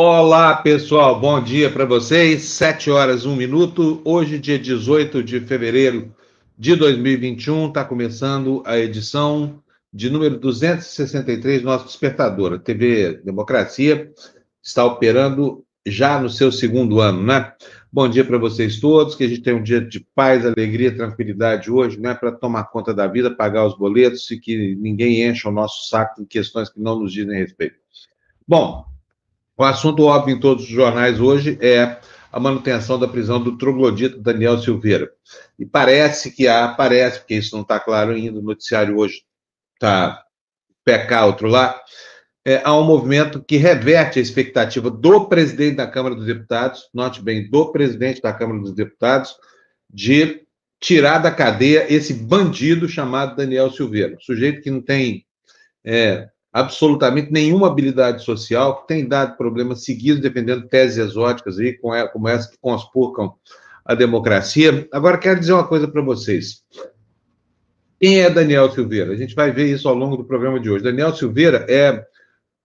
Olá, pessoal, bom dia para vocês. 7 horas, 1 minuto. Hoje, dia 18 de fevereiro de 2021, está começando a edição de número 263 do nosso despertador. A TV Democracia está operando já no seu segundo ano, né? Bom dia para vocês todos, que a gente tenha um dia de paz, alegria, tranquilidade hoje, né? Para tomar conta da vida, pagar os boletos e que ninguém encha o nosso saco em questões que não nos dizem respeito. Bom, o assunto óbvio em todos os jornais hoje é a manutenção da prisão do troglodita Daniel Silveira. E parece que há, parece, porque isso não está claro ainda, o noticiário hoje está pé outro lá, é, há um movimento que reverte a expectativa do presidente da Câmara dos Deputados, note bem, do presidente da Câmara dos Deputados, de tirar da cadeia esse bandido chamado Daniel Silveira, um sujeito que não tem é, absolutamente nenhuma habilidade social, que tem dado problemas seguidos defendendo teses exóticas aí, como essa que conspurcam a democracia. Agora, quero dizer uma coisa para vocês. Quem é Daniel Silveira? A gente vai ver isso ao longo do programa de hoje. Daniel Silveira é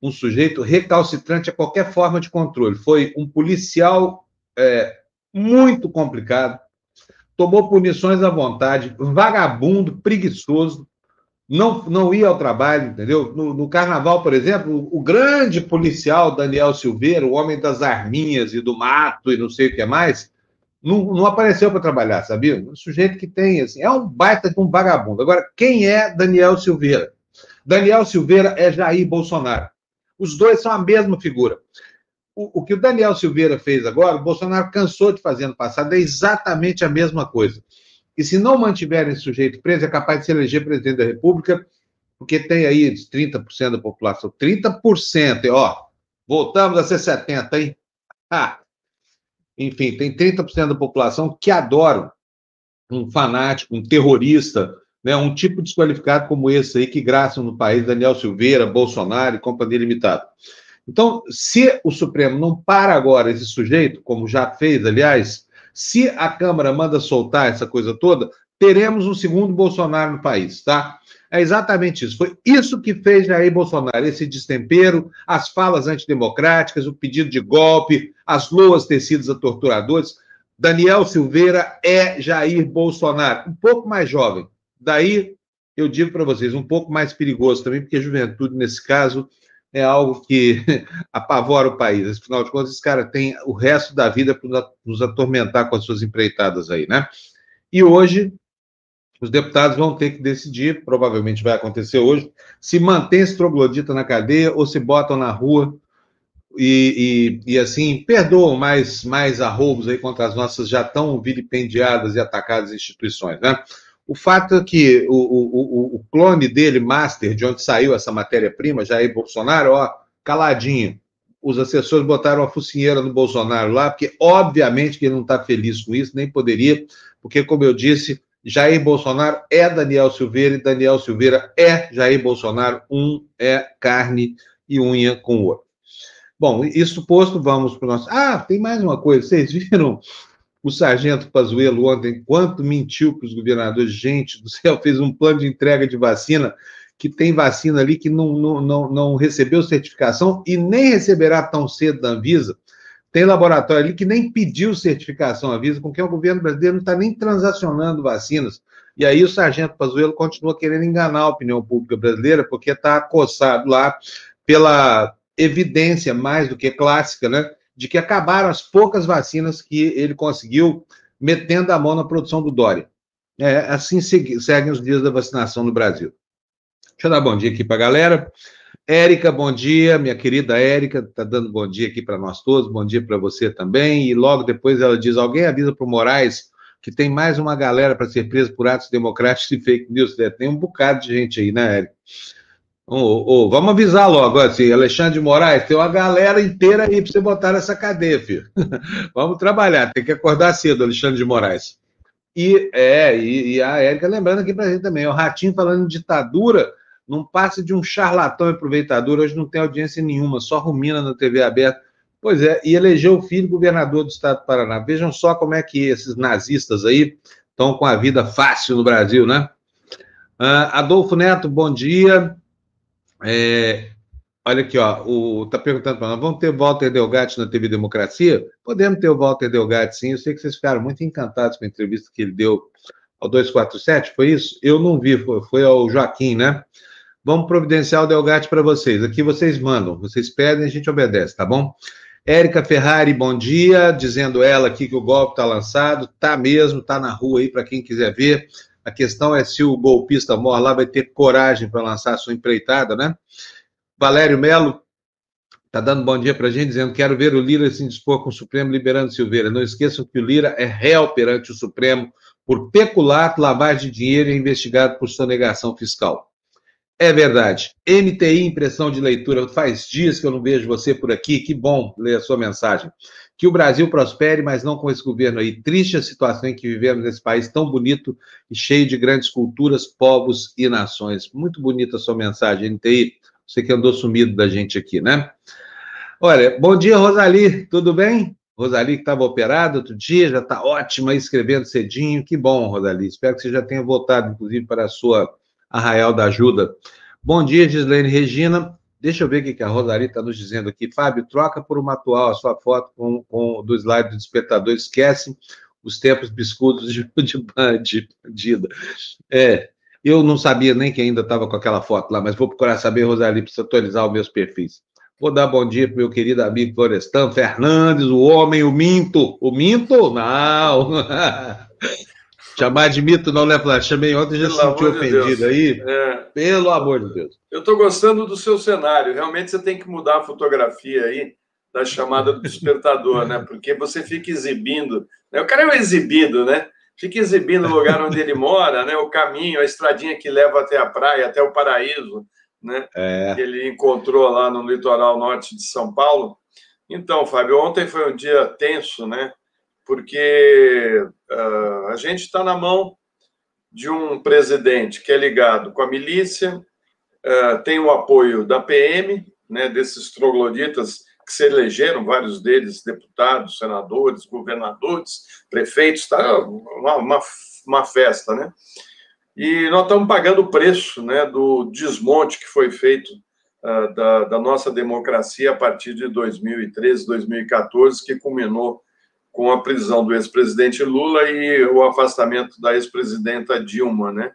um sujeito recalcitrante a qualquer forma de controle. Foi um policial é, muito complicado, tomou punições à vontade, vagabundo, preguiçoso, não, não ia ao trabalho, entendeu? No, no, carnaval, por exemplo, o, grande policial Daniel Silveira, o homem das arminhas e do mato e não sei o que mais, não, não apareceu para trabalhar, sabia? Um sujeito que tem, assim, é um baita de um vagabundo. Agora, quem é Daniel Silveira? Daniel Silveira é Jair Bolsonaro. Os dois são a mesma figura. O, o que o Daniel Silveira fez agora, o Bolsonaro cansou de fazer no passado, é exatamente a mesma coisa. E se não mantiverem esse sujeito preso, é capaz de se eleger presidente da República, porque tem aí 30% da população. 30%, ó. Voltamos a ser 70%, hein? Ah, enfim, tem 30% da população que adoram um fanático, um terrorista, né, um tipo desqualificado como esse aí que graçam no país, Daniel Silveira, Bolsonaro e companhia limitada. Então, se o Supremo não para agora esse sujeito, como já fez, aliás, se a Câmara manda soltar essa coisa toda, teremos um segundo Bolsonaro no país, tá? É exatamente isso. Foi isso que fez Jair Bolsonaro, esse destempero, as falas antidemocráticas, o pedido de golpe, as loas tecidas a torturadores. Daniel Silveira é Jair Bolsonaro, um pouco mais jovem. Daí eu digo para vocês, um pouco mais perigoso também, porque a juventude, nesse caso, é algo que apavora o país. Afinal de contas, esse cara tem o resto da vida para nos atormentar com as suas empreitadas aí, né? E hoje, os deputados vão ter que decidir, provavelmente vai acontecer hoje, se mantém esse troglodita na cadeia ou se botam na rua e, e, e, assim, perdoam mais, mais arroubos aí contra as nossas já tão vilipendiadas e atacadas instituições, né? O fato é que o, o, o, clone dele, Master, de onde saiu essa matéria-prima, Jair Bolsonaro, ó, caladinho. Os assessores botaram a focinheira no Bolsonaro lá, porque obviamente que ele não está feliz com isso, nem poderia, porque, como eu disse, Jair Bolsonaro é Daniel Silveira e Daniel Silveira é Jair Bolsonaro, um é carne e unha com o outro. Bom, isso posto, vamos para o nosso. Ah, tem mais uma coisa, vocês viram o sargento Pazuello ontem, quanto mentiu para os governadores. Gente do céu, fez um plano de entrega de vacina, que tem vacina ali que não, não, não, não recebeu certificação e nem receberá tão cedo da Anvisa. Tem laboratório ali que nem pediu certificação à Anvisa, com quem o governo brasileiro não está nem transacionando vacinas. E aí o sargento Pazuello continua querendo enganar a opinião pública brasileira, porque está acossado lá pela evidência mais do que clássica, né? De que acabaram as poucas vacinas que ele conseguiu metendo a mão na produção do Dória. É, assim seguem os dias da vacinação no Brasil. Deixa eu dar bom dia aqui para a galera. Érica, bom dia, minha querida Érica, está dando bom dia aqui para nós todos, bom dia para você também. E logo depois ela diz: alguém avisa para o Moraes que tem mais uma galera para ser presa por atos democráticos e fake news. Tem um bocado de gente aí, né, Érica? Oh, oh, vamos avisar logo, assim, Alexandre de Moraes, tem uma galera inteira aí para você botar nessa cadeia, filho. vamos trabalhar, tem que acordar cedo, Alexandre de Moraes. E, é, e, e a Érica lembrando aqui para a gente também, o Ratinho falando de ditadura, não passa de um charlatão aproveitador, hoje não tem audiência nenhuma, só rumina na TV aberta. Pois é, e elegeu o filho governador do estado do Paraná. Vejam só como é que esses nazistas aí estão com a vida fácil no Brasil, né? Uh, Adolfo Neto, bom dia. É, olha aqui, ó, o, tá perguntando para nós, vamos ter Walter Delgatti na TV Democracia? Podemos ter o Walter Delgatti, sim. Eu sei que vocês ficaram muito encantados com a entrevista que ele deu ao 247, foi isso? Eu não vi, foi, foi ao Joaquim, né? Vamos providenciar o Delgatti para vocês. Aqui vocês mandam, vocês pedem, a gente obedece, tá bom? Érica Ferrari, bom dia, dizendo ela aqui que o golpe está lançado, tá mesmo, tá na rua aí para quem quiser ver. A questão é se o golpista mor lá vai ter coragem para lançar sua empreitada, né? Valério Melo está dando bom dia para a gente, dizendo quero ver o Lira se dispor com o Supremo liberando Silveira. Não esqueçam que o Lira é réu perante o Supremo por peculato, lavagem de dinheiro e é investigado por sonegação fiscal. É verdade. MTI, impressão de leitura. Faz dias que eu não vejo você por aqui. Que bom ler a sua mensagem. Que o Brasil prospere, mas não com esse governo aí. Triste a situação em que vivemos nesse país tão bonito e cheio de grandes culturas, povos e nações. Muito bonita a sua mensagem, MTI. Você que andou sumido da gente aqui, né? Olha, bom dia, Rosali. Tudo bem? Rosali que estava operada outro dia, já está ótima, escrevendo cedinho. Que bom, Rosali. Espero que você já tenha voltado, inclusive, para a sua Arraial da Ajuda. Bom dia, Gislaine Regina. Deixa eu ver o que a Rosaria está nos dizendo aqui. Fábio, troca por uma atual a sua foto com, com do slide do despertador. Esquece os tempos biscudos de, de, de bandida. É, eu não sabia nem que ainda estava com aquela foto lá, mas vou procurar saber, Rosalie, para atualizar os meus perfis. Vou dar bom dia para meu querido amigo Florestan Fernandes, o homem, o minto. O minto? Não. Chamar de mito não, né, Flávio? Chamei ontem e já se sentiu ofendido de aí. É. Pelo amor de Deus. Eu estou gostando do seu cenário. Realmente você tem que mudar a fotografia aí da chamada do despertador, né? Porque você fica exibindo. Né? O cara é um exibido, né? Fica exibindo o lugar onde ele mora, né? O caminho, a estradinha que leva até a praia, até o paraíso, né? É. Que ele encontrou lá no litoral norte de São Paulo. Então, Fábio, ontem foi um dia tenso, né? Porque uh, a gente está na mão de um presidente que é ligado com a milícia, uh, tem o apoio da PM, né, desses trogloditas que se elegeram, vários deles deputados, senadores, governadores, prefeitos, tá uma, uma, uma festa, né? E nós estamos pagando o preço né, do desmonte que foi feito uh, da, da, nossa democracia a partir de 2013, 2014, que culminou com a prisão do ex-presidente Lula e o afastamento da ex-presidenta Dilma, né?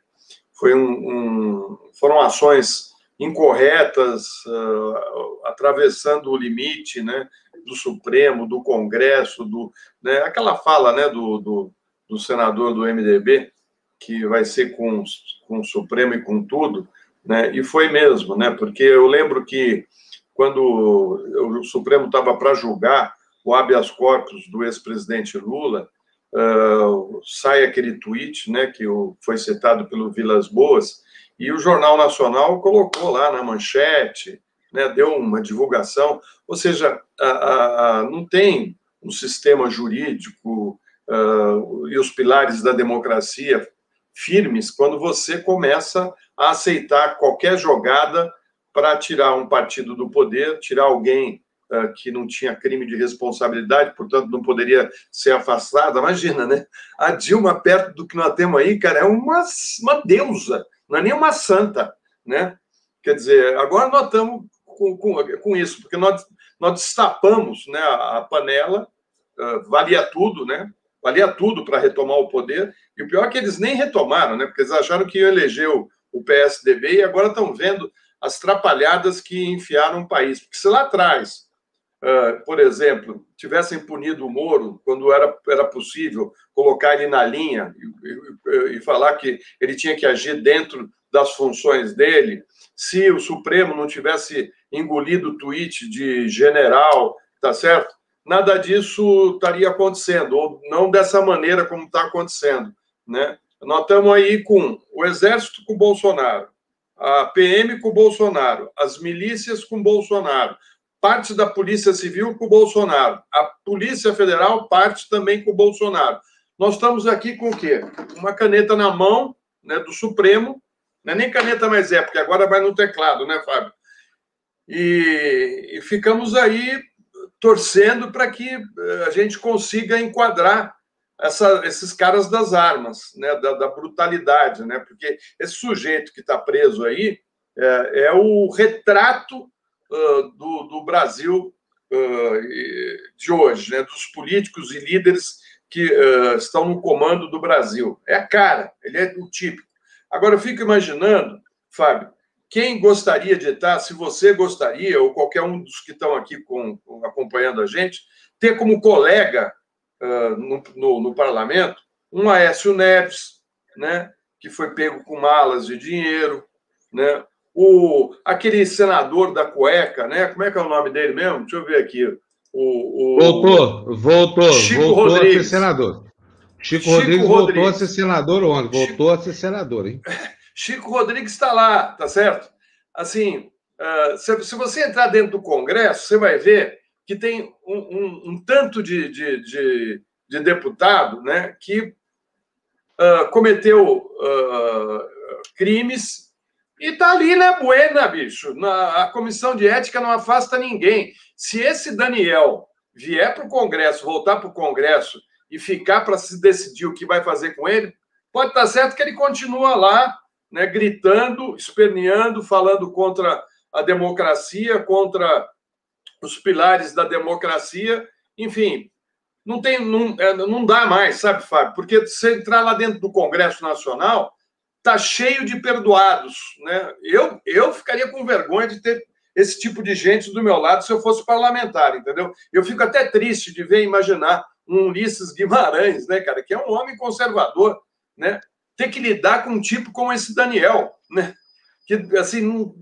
Foi um, um, foram ações incorretas, uh, atravessando o limite, né, do Supremo, do Congresso, do, né, aquela fala, né, do, do, do senador do MDB que vai ser com, com o Supremo e com tudo, né? E foi mesmo, né? Porque eu lembro que quando o Supremo estava para julgar o habeas corpus do ex-presidente Lula, uh, sai aquele tweet, né, que foi citado pelo Vilas Boas, e o Jornal Nacional colocou lá na manchete, né, deu uma divulgação, ou seja, a, a, não tem um sistema jurídico uh, e os pilares da democracia firmes quando você começa a aceitar qualquer jogada para tirar um partido do poder, tirar alguém uh, que não tinha crime de responsabilidade, portanto não poderia ser afastada. Imagina, né? A Dilma, perto do que nós temos aí, cara, é uma, uma deusa, não é nem uma santa, né? Quer dizer, agora nós estamos com, com, com isso, porque nós, nós destapamos né, a, a panela, uh, valia tudo, né? Valia tudo para retomar o poder, e o pior é que eles nem retomaram, né? Porque eles acharam que iam eleger o, o PSDB e agora estão vendo as trapalhadas que enfiaram o país. Porque se lá atrás uh, por exemplo, tivessem punido o Moro quando era, era possível colocar ele na linha e, e, e falar que ele tinha que agir dentro das funções dele, se o Supremo não tivesse engolido o tweet de general, tá certo? Nada disso estaria acontecendo, ou não dessa maneira como está acontecendo, né? Nós estamos aí com o Exército com Bolsonaro, a PM com Bolsonaro, as milícias com Bolsonaro, parte da Polícia Civil com o Bolsonaro, a Polícia Federal parte também com o Bolsonaro. Nós estamos aqui com o quê? Uma caneta na mão né, do Supremo, não é nem caneta mais é, porque agora vai no teclado, né, Fábio? E, e ficamos aí torcendo para que uh, a gente consiga enquadrar essa, esses caras das armas, né, da, da, brutalidade, né, porque esse sujeito que está preso aí é, é, o retrato uh, do, do, Brasil uh, de hoje, né, dos políticos e líderes que uh, estão no comando do Brasil. É a cara, ele é o típico. Agora, eu fico imaginando, Fábio, quem gostaria de estar, se você gostaria, ou qualquer um dos que estão aqui com, acompanhando a gente, ter como colega no, no, no, parlamento um Aécio Neves, né, que foi pego com malas de dinheiro, né, o, aquele senador da cueca, né, como é que é o nome dele mesmo? Deixa eu ver aqui. O, o... Voltou, voltou, Chico voltou Rodrigues. a ser senador. Chico, Chico Rodrigues, Rodrigues, voltou a ser senador ontem, voltou Chico... a ser senador, hein? Chico Rodrigues está lá, tá certo? Assim, uh, se, se, você entrar dentro do Congresso, você vai ver que tem um, um, um tanto de, de, de, de, deputado né, que uh, cometeu uh, crimes e está ali né, buena, bicho. Na, a comissão de ética não afasta ninguém. Se esse Daniel vier para o Congresso, voltar para o Congresso e ficar para se decidir o que vai fazer com ele, pode estar tá certo que ele continua lá né, gritando, esperneando, falando contra a democracia, contra os pilares da democracia, enfim, não tem, não, é, não dá mais, sabe, Fábio? Porque se entrar lá dentro do Congresso Nacional, tá cheio de perdoados, né? Eu, eu ficaria com vergonha de ter esse tipo de gente do meu lado se eu fosse parlamentar, entendeu? Eu fico até triste de ver, imaginar um Ulisses Guimarães, né, cara, que é um homem conservador, né? ter que lidar com um tipo como esse Daniel, né? Que, assim, não,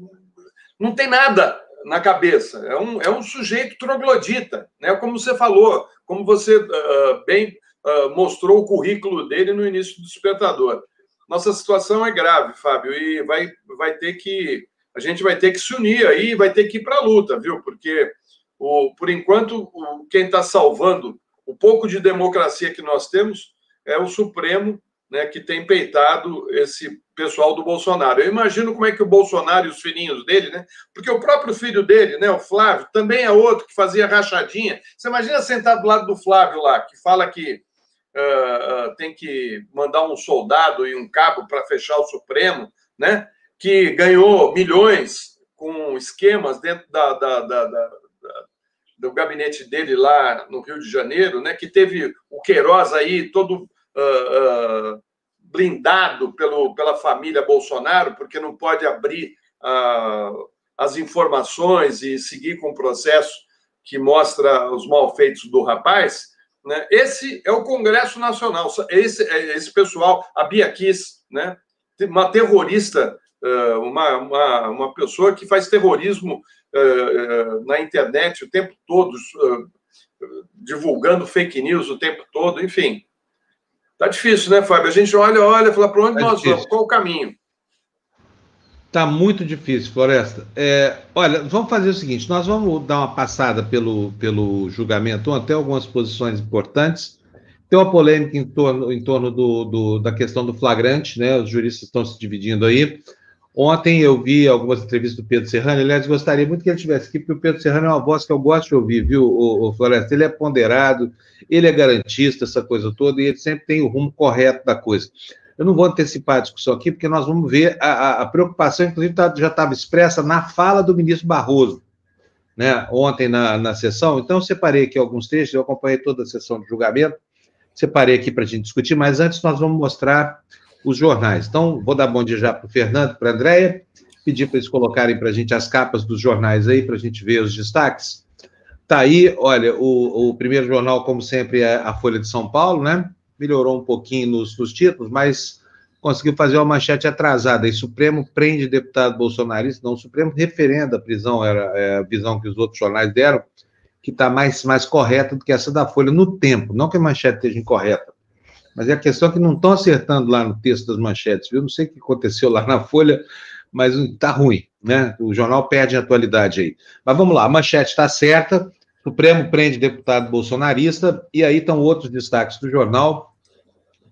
não tem nada na cabeça. É um, é um sujeito troglodita, né? Como você falou, como você uh, bem uh, mostrou o currículo dele no início do Despertador. Nossa situação é grave, Fábio, e vai, vai ter que a gente vai ter que se unir aí, vai ter que ir para a luta, viu? Porque o, por enquanto o, quem está salvando o pouco de democracia que nós temos é o Supremo né, que tem peitado esse pessoal do Bolsonaro. Eu imagino como é que o Bolsonaro e os filhinhos dele, né? Porque o próprio filho dele, né, o Flávio, também é outro que fazia rachadinha. Você imagina sentar do lado do Flávio lá, que fala que uh, uh, tem que mandar um soldado e um cabo para fechar o Supremo, né? Que ganhou milhões com esquemas dentro da, da, da, do gabinete dele lá no Rio de Janeiro, né? Que teve o Queiroz aí todo uh, blindado pelo, pela família Bolsonaro, porque não pode abrir as informações e seguir com o processo que mostra os malfeitos do rapaz. Né? Esse é o Congresso Nacional, esse, é, esse pessoal, a Bia Kiss, né? uma terrorista, uma, uma, uma pessoa que faz terrorismo na internet o tempo todo, divulgando fake news o tempo todo, enfim. Tá difícil, né, Fábio? A gente olha, olha, fala para onde tá nós difícil. vamos, qual o caminho? Tá muito difícil, Floresta. É, olha, vamos fazer o seguinte: nós vamos dar uma passada pelo, pelo julgamento, até algumas posições importantes. Tem uma polêmica em torno, em torno do, do, da questão do flagrante, né? Os juristas estão se dividindo aí. Ontem eu vi algumas entrevistas do Pedro Serrano, aliás, gostaria muito que ele estivesse aqui, porque o Pedro Serrano é uma voz que eu gosto de ouvir, viu, o, o Floresta? Ele é ponderado, ele é garantista, essa coisa toda, e ele sempre tem o rumo correto da coisa. Eu não vou antecipar a discussão aqui, porque nós vamos ver a, a, preocupação, inclusive tá, já estava expressa na fala do ministro Barroso, né, ontem na, na sessão. Então, eu separei aqui alguns trechos, eu acompanhei toda a sessão de julgamento, separei aqui para a gente discutir, mas antes nós vamos mostrar os jornais. Então, vou dar bom dia já para o Fernando, para a Andréia, pedir para eles colocarem para a gente as capas dos jornais aí, para a gente ver os destaques. Tá aí, olha, o, o, primeiro jornal, como sempre, é a Folha de São Paulo, né? Melhorou um pouquinho nos, nos títulos, mas conseguiu fazer uma manchete atrasada. E Supremo prende deputado bolsonarista, não, o Supremo referenda a prisão, era é, a visão que os outros jornais deram, que está mais, mais correta do que essa da Folha no tempo. Não que a manchete esteja incorreta, mas é a questão que não estão acertando lá no texto das manchetes, viu? Não sei o que aconteceu lá na Folha, mas está ruim, né? O jornal perde a atualidade aí. Mas vamos lá, a manchete está certa, Supremo prende deputado bolsonarista, e aí estão outros destaques do jornal.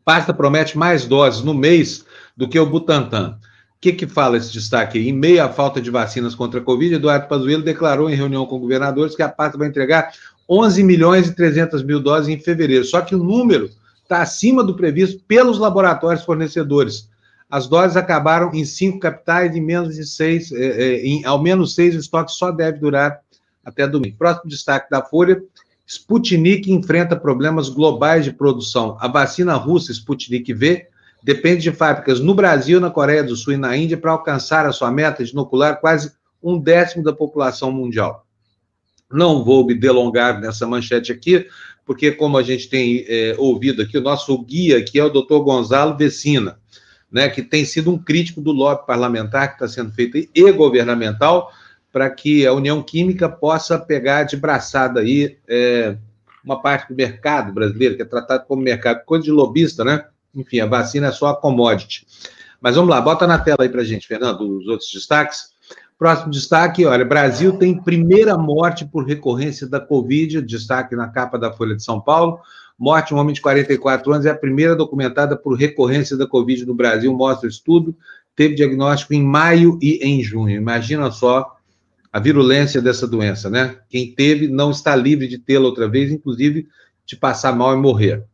Pasta promete mais doses no mês do que o Butantan que, que fala esse destaque? Em meio à falta de vacinas contra a Covid, Eduardo Pazuello declarou em reunião com governadores que a pasta vai entregar 11 milhões e 300 mil doses em fevereiro. Só que o número está acima do previsto pelos laboratórios fornecedores. As doses acabaram em cinco capitais, em menos de seis, é, em ao menos seis, o estoque só deve durar até domingo. Próximo destaque da Folha: Sputnik enfrenta problemas globais de produção. A vacina russa Sputnik V depende de fábricas no Brasil, na Coreia do Sul e na Índia para alcançar a sua meta de inocular quase um décimo da população mundial. Não vou me delongar nessa manchete aqui, porque, como a gente tem é, ouvido aqui, o nosso guia aqui é o doutor Gonzalo Vecina, né, que tem sido um crítico do lobby parlamentar que está sendo feito e governamental para que a União Química possa pegar de braçada aí é, uma parte do mercado brasileiro, que é tratado como mercado, coisa de lobista, né? Enfim, a vacina é só a commodity. Mas vamos lá, bota na tela aí para gente, Fernando, os outros destaques. Próximo destaque, olha, Brasil tem primeira morte por recorrência da Covid, destaque na capa da Folha de São Paulo. Morte um homem de 44 anos é a primeira documentada por recorrência da Covid no Brasil, mostra o estudo. Teve diagnóstico em maio e em junho. Imagina só a virulência dessa doença, né? Quem teve não está livre de tê-la outra vez, inclusive de passar mal e morrer.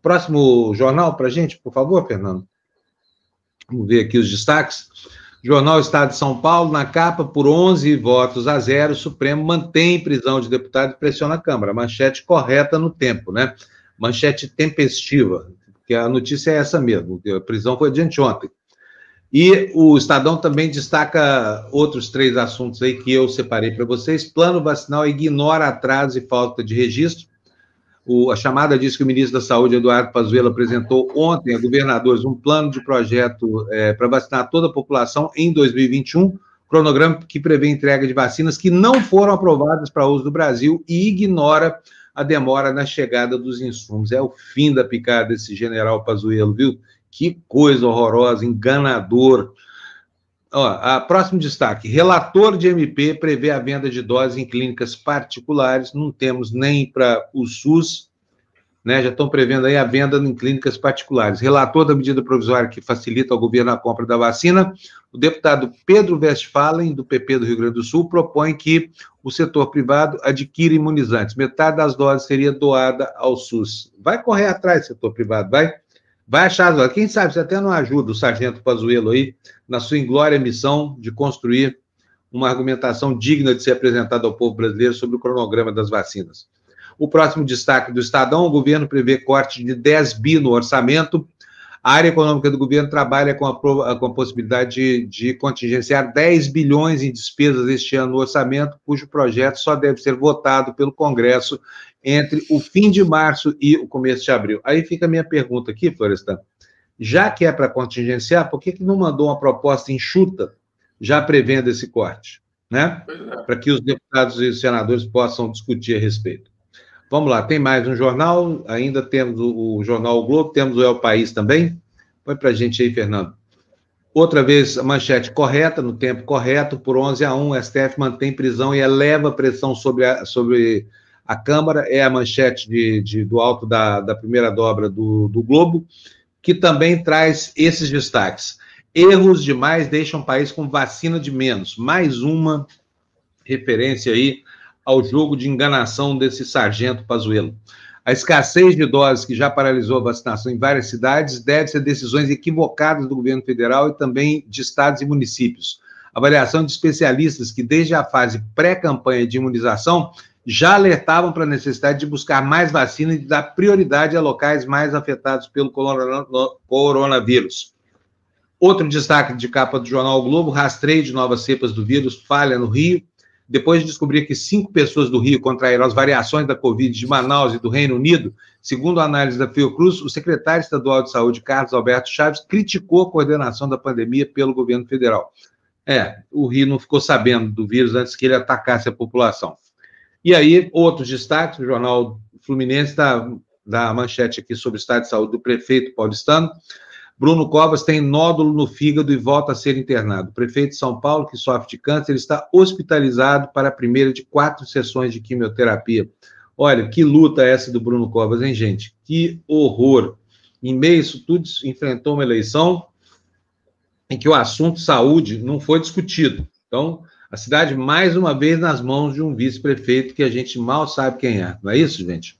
Próximo jornal para gente, por favor, Fernando. Vamos ver aqui os destaques. Jornal Estado de São Paulo, na capa, por 11 votos a zero, o Supremo mantém prisão de deputado e pressiona a Câmara. Manchete correta no tempo, né? Manchete tempestiva, porque a notícia é essa mesmo, a prisão foi de ontem. E o Estadão também destaca outros três assuntos aí que eu separei para vocês. Plano vacinal ignora atraso e falta de registro. O, a chamada diz que o ministro da Saúde, Eduardo Pazuello, apresentou ontem a governadores um plano de projeto é, para vacinar toda a população em 2021, cronograma que prevê entrega de vacinas que não foram aprovadas para uso do Brasil e ignora a demora na chegada dos insumos. É o fim da picada desse general Pazuello, viu? Que coisa horrorosa, enganador. Ó, a próximo destaque: relator de MP prevê a venda de doses em clínicas particulares. Não temos nem para o SUS, né? Já estão prevendo aí a venda em clínicas particulares. Relator da medida provisória que facilita ao governo a compra da vacina, o deputado Pedro Westphalen, do PP do Rio Grande do Sul, propõe que o setor privado adquira imunizantes. Metade das doses seria doada ao SUS. Vai correr atrás, setor privado, vai. Vai achar, quem sabe, você até não ajuda o sargento Pazuello aí na sua inglória missão de construir uma argumentação digna de ser apresentada ao povo brasileiro sobre o cronograma das vacinas. O próximo destaque do Estadão: o governo prevê corte de 10 bi no orçamento. A área econômica do governo trabalha com a, com a possibilidade de, de, contingenciar 10 bilhões em despesas este ano no orçamento, cujo projeto só deve ser votado pelo Congresso entre o fim de março e o começo de abril. Aí fica a minha pergunta aqui, Florestan. Já que é para contingenciar, por que, que não mandou uma proposta enxuta, já prevendo esse corte? Né? É. Para que os deputados e os senadores possam discutir a respeito. Vamos lá, tem mais um jornal, ainda temos o, o jornal o Globo, temos o El País também. Põe para a gente aí, Fernando. Outra vez, a manchete correta, no tempo correto, por 11 a 1, o STF mantém prisão e eleva a pressão sobre a, sobre a Câmara, é a manchete de, de do alto da, da primeira dobra do, do Globo, que também traz esses destaques. Erros demais deixam o país com vacina de menos. Mais uma referência aí ao jogo de enganação desse sargento Pazuello. A escassez de doses que já paralisou a vacinação em várias cidades deve-se a decisões equivocadas do governo federal e também de estados e municípios. Avaliação de especialistas que, desde a fase pré-campanha de imunização, já alertavam para a necessidade de buscar mais vacina e de dar prioridade a locais mais afetados pelo coronavírus. Outro destaque de capa do jornal o Globo: rastreio de novas cepas do vírus falha no Rio. Depois de descobrir que cinco pessoas do Rio contraíram as variações da Covid de Manaus e do Reino Unido, segundo a análise da Fiocruz, o secretário estadual de saúde, Carlos Alberto Chaves, criticou a coordenação da pandemia pelo governo federal. É, o Rio não ficou sabendo do vírus antes que ele atacasse a população. E aí, outros destaques, o jornal Fluminense dá, dá a manchete aqui sobre o estado de saúde do prefeito paulistano. Bruno Covas tem nódulo no fígado e volta a ser internado. O prefeito de São Paulo, que sofre de câncer, está hospitalizado para a primeira de quatro sessões de quimioterapia. Olha, que luta essa do Bruno Covas, hein, gente? Que horror. Em meio a isso tudo, enfrentou uma eleição em que o assunto saúde não foi discutido. Então, A cidade, mais uma vez, nas mãos de um vice-prefeito que a gente mal sabe quem é. Não é isso, gente?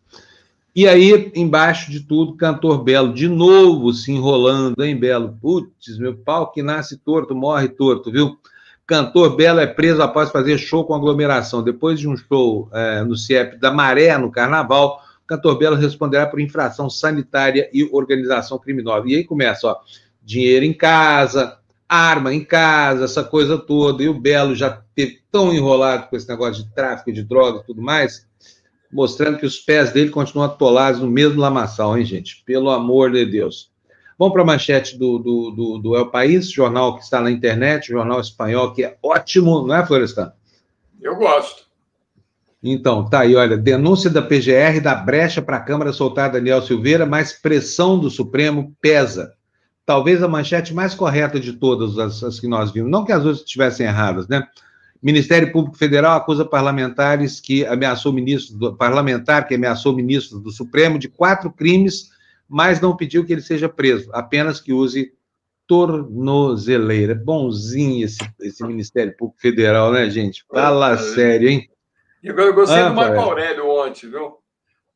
E aí, embaixo de tudo, cantor Belo, de novo se enrolando, hein, Belo? Putz, meu pau que nasce torto, morre torto, viu? Cantor Belo é preso após fazer show com aglomeração. Depois de um show é, no CIEP da Maré, no Carnaval, cantor Belo responderá por infração sanitária e organização criminosa. E aí começa, ó, dinheiro em casa, arma em casa, essa coisa toda. E o Belo já teve tão enrolado com esse negócio de tráfico de drogas e tudo mais, mostrando que os pés dele continuam atolados no mesmo lamaçal, hein, gente? Pelo amor de Deus. Vamos para a manchete do, do, do, do, El País, jornal que está na internet, jornal espanhol, que é ótimo, não é, Florestan? Eu gosto. Então, tá aí, olha, denúncia da PGR da brecha para a Câmara soltar Daniel Silveira, mas pressão do Supremo pesa. Talvez a manchete mais correta de todas as, as que nós vimos, não que as outras estivessem erradas, né? Ministério Público Federal acusa parlamentares que ameaçou ministros, do, parlamentar que ameaçou ministros do Supremo de quatro crimes mas não pediu que ele seja preso, apenas que use tornozeleira. Bonzinho esse, esse Ministério Público Federal, né, gente? Fala é, sério, hein? E agora eu gostei ah, do Marco Aurélio ontem, viu?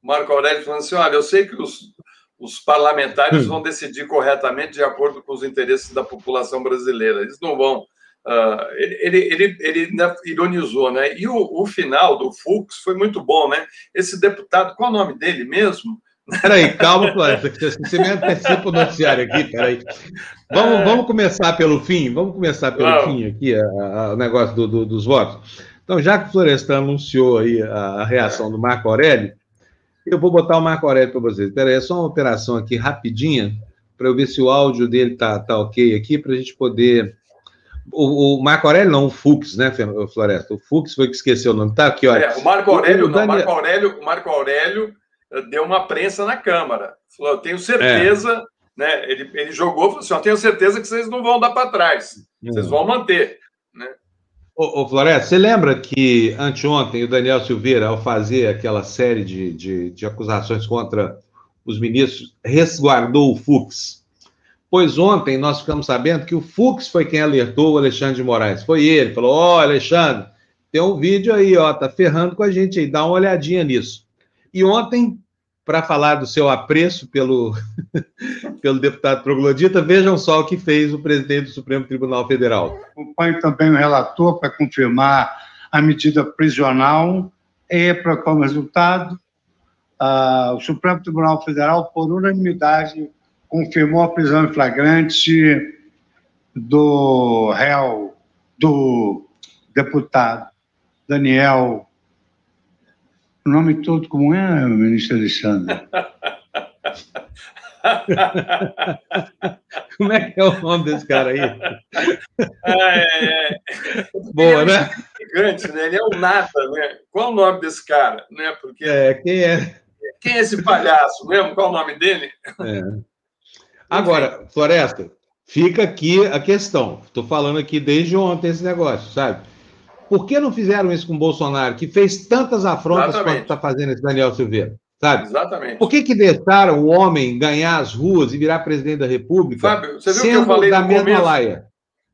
Marco Aurélio falando assim: olha, eu sei que os, os parlamentares hum. vão decidir corretamente de acordo com os interesses da população brasileira. Eles não vão. Uh, ele, ele, ele, ele ironizou, né? E o, o final do Fux foi muito bom, né? Esse deputado, qual é o nome dele mesmo? Peraí, calma, Floresta, você me antecipa o noticiário aqui, peraí. Vamos, vamos começar pelo fim, vamos começar pelo Não. fim aqui, o negócio do, do, dos votos. Então, já que o Florestan anunciou aí a, a, reação do Marco Aurélio, eu vou botar o Marco Aurélio para vocês. Peraí, é só uma operação aqui rapidinha, para eu ver se o áudio dele tá, tá ok aqui, para a gente poder... O, o, Marco Aurélio não, o Fux, né, Floresta? O Fux foi que esqueceu o nome. Tá aqui, olha. É, o Marco Aurélio, o, o Daniel... Marco Aurélio, Marco Aurélio deu uma prensa na Câmara. Falou, eu tenho certeza, é. né? Ele, ele jogou, falou assim: eu tenho certeza que vocês não vão dar para trás, vocês vão manter. Ô, ô Floresta, você lembra que anteontem o Daniel Silveira, ao fazer aquela série de, de, de acusações contra os ministros, resguardou o Fux? Pois ontem nós ficamos sabendo que o Fux foi quem alertou o Alexandre de Moraes. Foi ele, falou: Ó, oh, Alexandre, tem um vídeo aí, ó, tá ferrando com a gente aí, dá uma olhadinha nisso. E ontem, para falar do seu apreço pelo, pelo deputado troglodita, vejam só o que fez o presidente do Supremo Tribunal Federal. Acompanho também o relator para confirmar a medida prisional e, para como resultado, uh, o Supremo Tribunal Federal, por unanimidade, confirmou a prisão em flagrante do réu, do deputado Daniel o nome todo como é, ministro Alexandre? Como é que é o nome desse cara aí? Ah, é, é. Boa, ele é né? Gigante, né? Ele é o nada, né? Qual o nome desse cara? Né? Porque... É, quem é? Quem é esse palhaço mesmo? Qual o nome dele? É. Agora, Floresta, fica aqui a questão. Estou falando aqui desde ontem esse negócio, sabe? Por que não fizeram isso com o Bolsonaro, que fez tantas afrontas Exatamente. quanto está fazendo esse Daniel Silveira? Sabe? Exatamente. Por que, que deixaram o homem ganhar as ruas e virar presidente da República? Fábio, você viu que eu falei da no mesma começo, laia?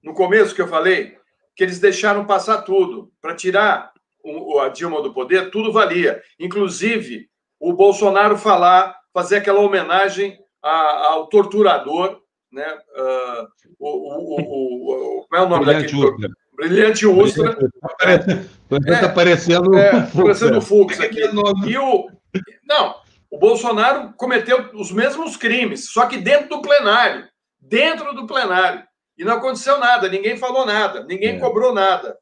No começo que eu falei que eles deixaram passar tudo para tirar o, a Dilma do poder, tudo valia, inclusive o Bolsonaro falar, fazer aquela homenagem a, ao torturador, né? Uh, o, o, o, o, como é o nome daquele? Brilhante Ustra. Está parecendo é, parecendo o Fux aqui. E o, não, o Bolsonaro cometeu os mesmos crimes, só que dentro do plenário. Dentro do plenário. E não aconteceu nada, ninguém falou nada, ninguém é. cobrou nada.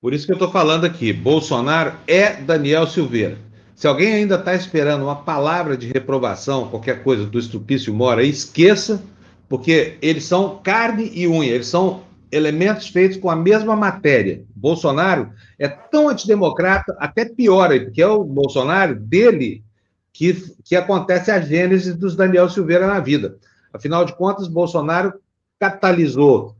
Por isso que eu estou falando aqui. Bolsonaro é Daniel Silveira. Se alguém ainda está esperando uma palavra de reprovação, qualquer coisa do Estupício Mora, esqueça, porque eles são carne e unha, eles são elementos feitos com a mesma matéria. Bolsonaro é tão antidemocrata, até pior porque é o Bolsonaro dele que, que acontece a gênese dos Daniel Silveira na vida. Afinal de contas, Bolsonaro catalisou,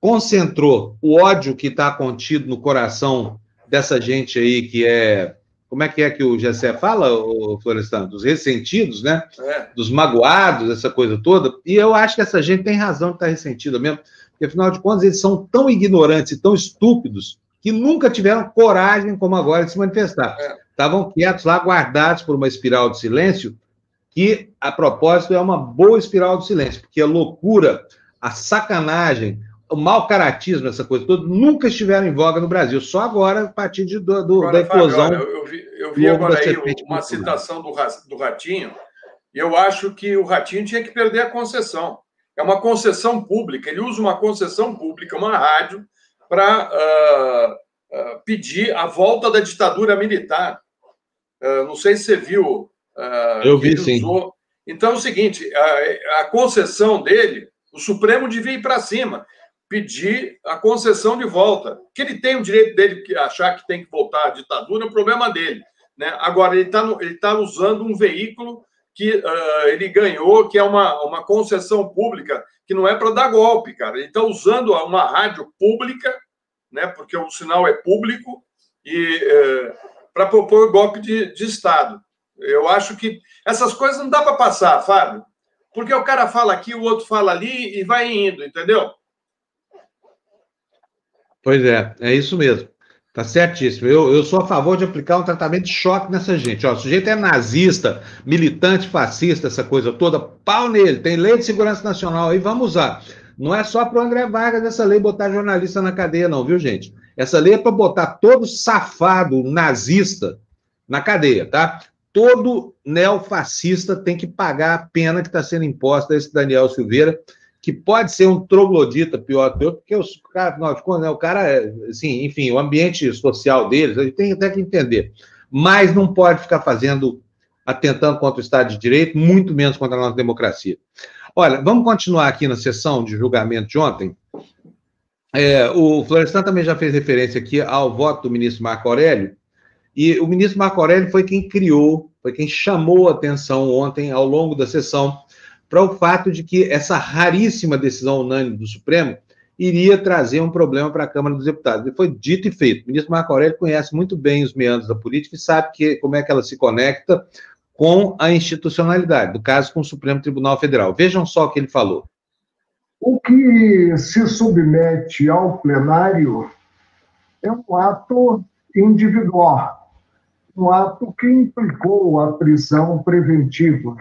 concentrou o ódio que está contido no coração dessa gente aí que é. Como é que é que o Gessé fala, o Florestan? Dos ressentidos, né? É. Dos magoados, essa coisa toda. E eu acho que essa gente tem razão de estar ressentida mesmo Porque, afinal de contas, eles são tão ignorantes e tão estúpidos que nunca tiveram coragem, como agora, de se manifestar. É. Estavam quietos lá, guardados por uma espiral de silêncio, que, a propósito, é uma boa espiral de silêncio, porque a loucura, a sacanagem, o mau caratismo, essa coisa toda, nunca estiveram em voga no Brasil. Só agora, a partir de, do, do agora, da eclosão. Fábio, eu, vi, eu vi agora aí uma citação do, do Ratinho, e eu acho que o Ratinho tinha que perder a concessão. É uma concessão pública, ele usa uma concessão pública, uma rádio, para uh, uh, pedir a volta da ditadura militar. Uh, não sei se você viu. eu vi, sim. Usou. Então é o seguinte: a, a concessão dele, o Supremo devia ir para cima pedir a concessão de volta. Que ele tem o direito dele de achar que tem que voltar à ditadura, é o problema dele. Né? Agora, ele está ele tá usando um veículo que uh, ele ganhou, que é uma, uma concessão pública, que não é para dar golpe, cara. Ele está usando uma rádio pública, né, porque o sinal é público, e uh, para propor golpe de, de Estado. Eu acho que essas coisas não dá para passar, Fábio, porque o cara fala aqui, o outro fala ali e vai indo, entendeu? Pois é, é isso mesmo. Tá certíssimo. Eu, eu sou a favor de aplicar um tratamento de choque nessa gente. Ó, o sujeito é nazista, militante fascista, essa coisa toda, pau nele. Tem lei de segurança nacional aí, vamos usar. Não é só para o André Vargas essa lei botar jornalista na cadeia, não, viu, gente? Essa lei é para botar todo safado nazista na cadeia, tá? Todo neofascista tem que pagar a pena que está sendo imposta a esse Daniel Silveira que pode ser um troglodita pior que outro, porque os cara, afinal de contas, né, o cara, é, assim, enfim, o ambiente social deles, a gente tem até que entender. Mas não pode ficar fazendo, atentando contra o Estado de Direito, muito menos contra a nossa democracia. Olha, vamos continuar aqui na sessão de julgamento de ontem. É, o Florestan também já fez referência aqui ao voto do ministro Marco Aurélio, e o ministro Marco Aurélio foi quem criou, foi quem chamou a atenção ontem, ao longo da sessão, para o fato de que essa raríssima decisão unânime do Supremo iria trazer um problema para a Câmara dos Deputados. E foi dito e feito. O ministro Marco Aurélio conhece muito bem os meandros da política e sabe que, como é que ela se conecta com a institucionalidade, do caso com o Supremo Tribunal Federal. Vejam só o que ele falou. O que se submete ao plenário é um ato individual, um ato que implicou a prisão preventiva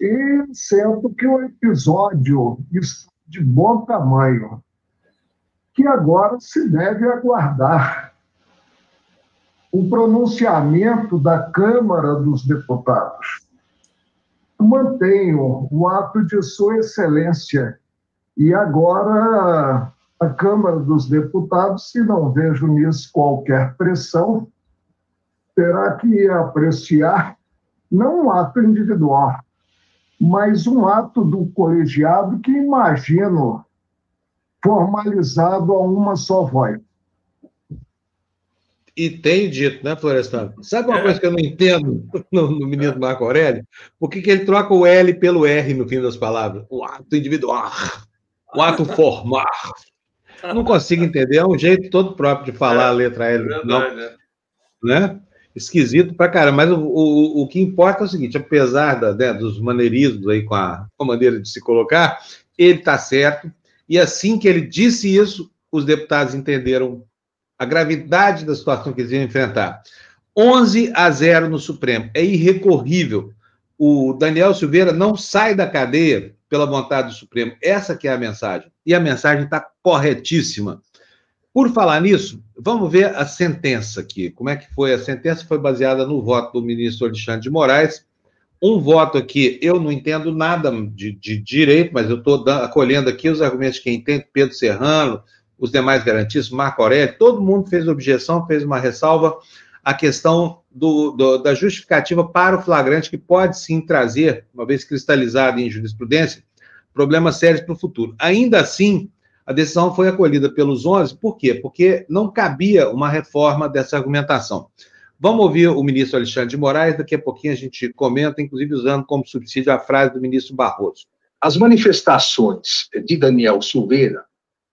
e sendo que o episódio está de bom tamanho, que agora se deve aguardar o pronunciamento da Câmara dos Deputados. Mantenho o ato de Sua Excelência e agora a Câmara dos Deputados, se não vejo nisso qualquer pressão, terá que apreciar não um ato individual, mas um ato do colegiado que imagino formalizado a uma só voz. E tenho dito, né, Florestan? Sabe uma é. coisa que eu não entendo no, no ministro Marco Aurélio? Por que, que ele troca o L pelo R no fim das palavras? O ato individual, o ato formar. Não consigo entender, é um jeito todo próprio de falar é, a letra L. É verdade, não, é. né? Esquisito pra caramba. Mas o, o, o que importa é o seguinte: apesar da, né, dos maneirismos aí com a, com a maneira de se colocar, ele está certo. E assim que ele disse isso, os deputados entenderam a gravidade da situação que eles iam enfrentar. 11 a 0 no Supremo. É irrecorrível. O Daniel Silveira não sai da cadeia pela vontade do Supremo. Essa que é a mensagem. E a mensagem está corretíssima. Por falar nisso, vamos ver a sentença aqui. Como é que foi? A sentença foi baseada no voto do ministro Alexandre de Moraes. Um voto aqui, eu não entendo nada de, de direito, mas eu estou acolhendo aqui os argumentos de quem entende, Pedro Serrano, os demais garantistas, Marco Aurélio, todo mundo fez objeção, fez uma ressalva à questão do, do, da justificativa para o flagrante, que pode sim trazer, uma vez cristalizado em jurisprudência, problemas sérios para o futuro. Ainda assim, a decisão foi acolhida pelos 11, por quê? Porque não cabia uma reforma dessa argumentação. Vamos ouvir o ministro Alexandre de Moraes, daqui a pouquinho a gente comenta, inclusive usando como subsídio a frase do ministro Barroso. As manifestações de Daniel Silveira,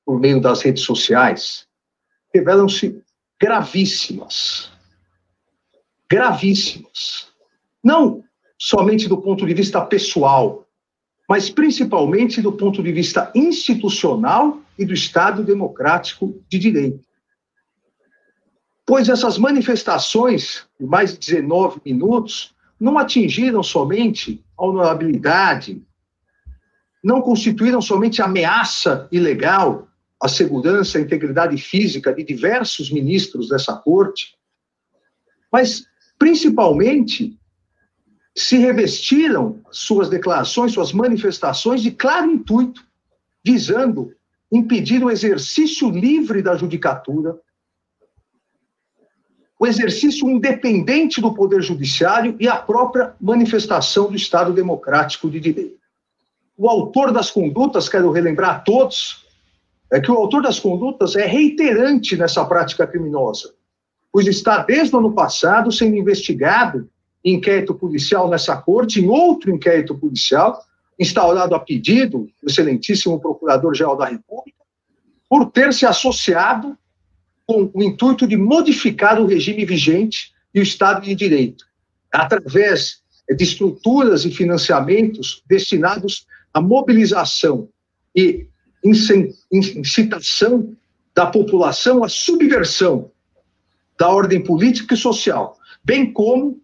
por meio das redes sociais, revelam-se gravíssimas. Gravíssimas. Não somente do ponto de vista pessoal, mas principalmente do ponto de vista institucional e do Estado democrático de direito. Pois essas manifestações, de mais de 19 minutos, não atingiram somente a honorabilidade, não constituíram somente ameaça ilegal à segurança e integridade física de diversos ministros dessa corte, mas principalmente se revestiram suas declarações, suas manifestações de claro intuito, visando impedir o exercício livre da judicatura, o exercício independente do Poder Judiciário e a própria manifestação do Estado Democrático de Direito. O autor das condutas, quero relembrar a todos, é que o autor das condutas é reiterante nessa prática criminosa, pois está desde o ano passado sendo investigado inquérito policial nessa corte, em outro inquérito policial, instaurado a pedido do excelentíssimo Procurador-Geral da República, por ter se associado com o intuito de modificar o regime vigente e o Estado de Direito, através de estruturas e financiamentos destinados à mobilização e incitação da população à subversão da ordem política e social, bem como